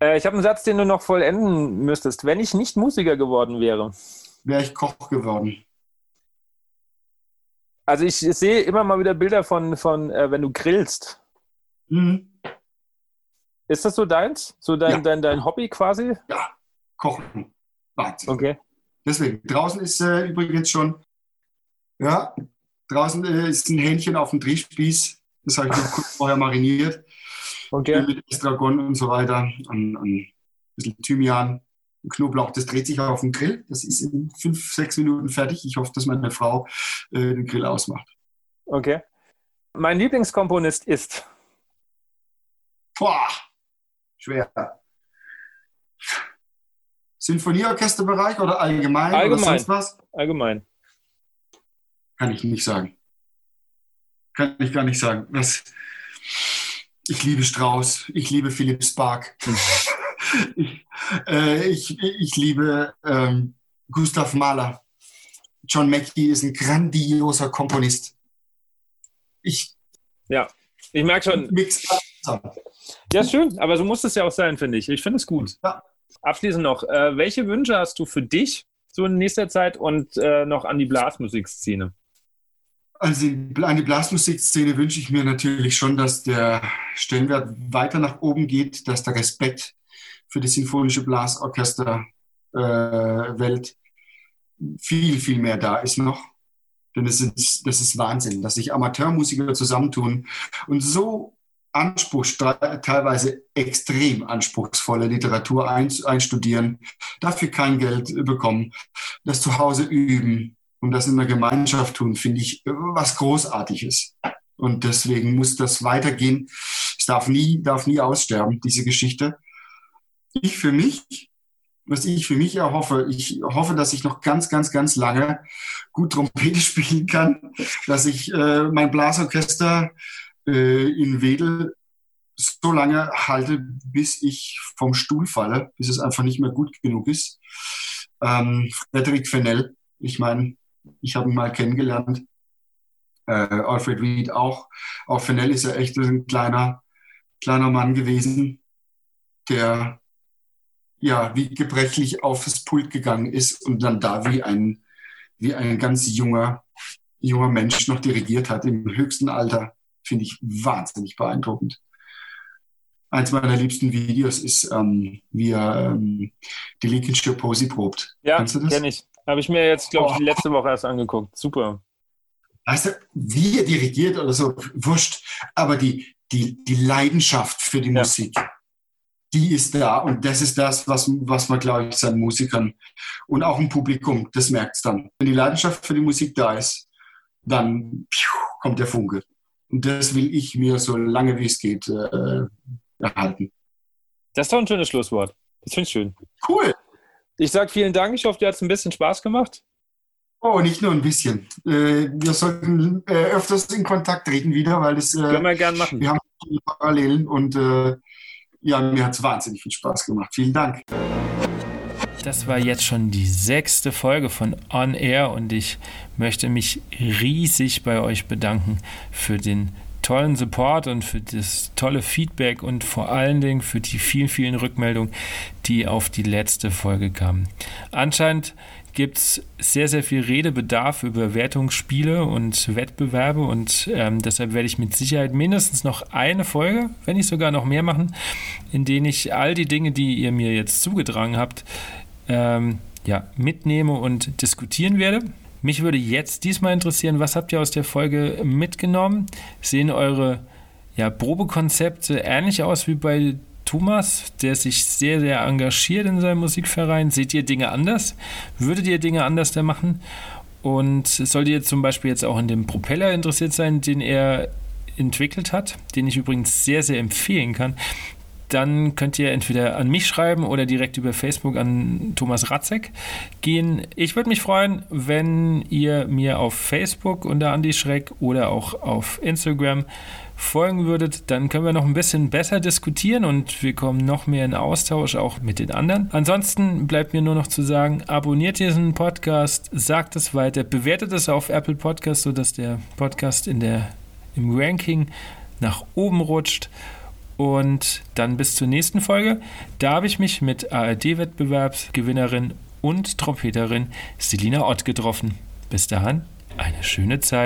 Äh, ich habe einen Satz, den du noch vollenden müsstest. Wenn ich nicht Musiker geworden wäre, wäre ich Koch geworden. Also ich, ich sehe immer mal wieder Bilder von, von äh, wenn du grillst. Mhm. Ist das so deins? So dein, ja. dein, dein Hobby quasi? Ja, kochen. Wahnsinn. Okay. Deswegen, draußen ist äh, übrigens schon, ja, draußen äh, ist ein Hähnchen auf dem Drehspieß. Das habe ich noch kurz vorher mariniert. Okay. Mit Estragon und so weiter. Und, und ein bisschen Thymian, Knoblauch. Das dreht sich auf dem Grill. Das ist in fünf, sechs Minuten fertig. Ich hoffe, dass meine Frau äh, den Grill ausmacht. Okay. Mein Lieblingskomponist ist? Boah, schwer. Sinfonieorchesterbereich oder allgemein? Allgemein. Oder sonst was? Allgemein. Kann ich nicht sagen kann ich gar nicht sagen. Das, ich liebe Strauss, ich liebe Philipp Spark. [laughs] ich, äh, ich, ich, liebe ähm, Gustav Mahler. John Mackey ist ein grandioser Komponist. Ich. Ja, ich merke schon. Ja, schön, aber so muss es ja auch sein, finde ich. Ich finde es gut. Ja. Abschließend noch, äh, welche Wünsche hast du für dich so in nächster Zeit und äh, noch an die Blasmusikszene? Also an die Blasmusikszene wünsche ich mir natürlich schon, dass der Stellenwert weiter nach oben geht, dass der Respekt für die sinfonische Blasorchesterwelt äh, viel, viel mehr da ist noch. Denn es ist, das ist Wahnsinn, dass sich Amateurmusiker zusammentun und so Anspruchs, teilweise extrem anspruchsvolle Literatur einstudieren, dafür kein Geld bekommen, das zu Hause üben, und das in der Gemeinschaft tun, finde ich was Großartiges. Und deswegen muss das weitergehen. Es darf nie, darf nie aussterben, diese Geschichte. Ich für mich, was ich für mich erhoffe, ich hoffe, dass ich noch ganz, ganz, ganz lange gut Trompete [laughs] spielen kann, dass ich äh, mein Blasorchester äh, in Wedel so lange halte, bis ich vom Stuhl falle, bis es einfach nicht mehr gut genug ist. Ähm, Frederik Fennell, ich meine, ich habe ihn mal kennengelernt. Äh, Alfred Reed auch. Auch Fennell ist ja echt ein kleiner, kleiner Mann gewesen, der ja, wie gebrechlich aufs Pult gegangen ist und dann da wie ein, wie ein ganz junger, junger Mensch noch dirigiert hat im höchsten Alter, finde ich wahnsinnig beeindruckend. Eins meiner liebsten Videos ist, ähm, wie er ähm, die Lincolnshire Posy probt. Ja, kenne ich. Habe ich mir jetzt, glaube ich, oh. letzte Woche erst angeguckt. Super. Weißt du, wie er dirigiert oder so, wurscht. Aber die, die, die Leidenschaft für die ja. Musik, die ist da. Und das ist das, was, was man, glaube ich, seinen Musikern und auch im Publikum, das merkt es dann. Wenn die Leidenschaft für die Musik da ist, dann piu, kommt der Funke. Und das will ich mir so lange wie es geht äh, erhalten. Das ist doch ein schönes Schlusswort. Das finde ich schön. Cool. Ich sage vielen Dank. Ich hoffe, dir hat es ein bisschen Spaß gemacht. Oh, nicht nur ein bisschen. Äh, wir sollten äh, öfters in Kontakt treten wieder, weil es. Äh, Können wir gerne machen. Wir haben viele Parallelen und ja, mir hat es wahnsinnig viel Spaß gemacht. Vielen Dank. Das war jetzt schon die sechste Folge von On Air und ich möchte mich riesig bei euch bedanken für den tollen Support und für das tolle Feedback und vor allen Dingen für die vielen, vielen Rückmeldungen, die auf die letzte Folge kamen. Anscheinend gibt es sehr, sehr viel Redebedarf über Wertungsspiele und Wettbewerbe und ähm, deshalb werde ich mit Sicherheit mindestens noch eine Folge, wenn nicht sogar noch mehr machen, in denen ich all die Dinge, die ihr mir jetzt zugetragen habt, ähm, ja, mitnehme und diskutieren werde. Mich würde jetzt diesmal interessieren, was habt ihr aus der Folge mitgenommen? Sehen eure ja, Probekonzepte ähnlich aus wie bei Thomas, der sich sehr, sehr engagiert in seinem Musikverein? Seht ihr Dinge anders? Würdet ihr Dinge anders da machen? Und solltet ihr zum Beispiel jetzt auch in dem Propeller interessiert sein, den er entwickelt hat, den ich übrigens sehr, sehr empfehlen kann, dann könnt ihr entweder an mich schreiben oder direkt über Facebook an Thomas Ratzek gehen. Ich würde mich freuen, wenn ihr mir auf Facebook unter Andi Schreck oder auch auf Instagram folgen würdet, dann können wir noch ein bisschen besser diskutieren und wir kommen noch mehr in Austausch auch mit den anderen. Ansonsten bleibt mir nur noch zu sagen, abonniert diesen Podcast, sagt es weiter, bewertet es auf Apple Podcast, sodass der Podcast in der, im Ranking nach oben rutscht. Und dann bis zur nächsten Folge. Da habe ich mich mit ARD-Wettbewerbsgewinnerin und Trompeterin Selina Ott getroffen. Bis dahin, eine schöne Zeit.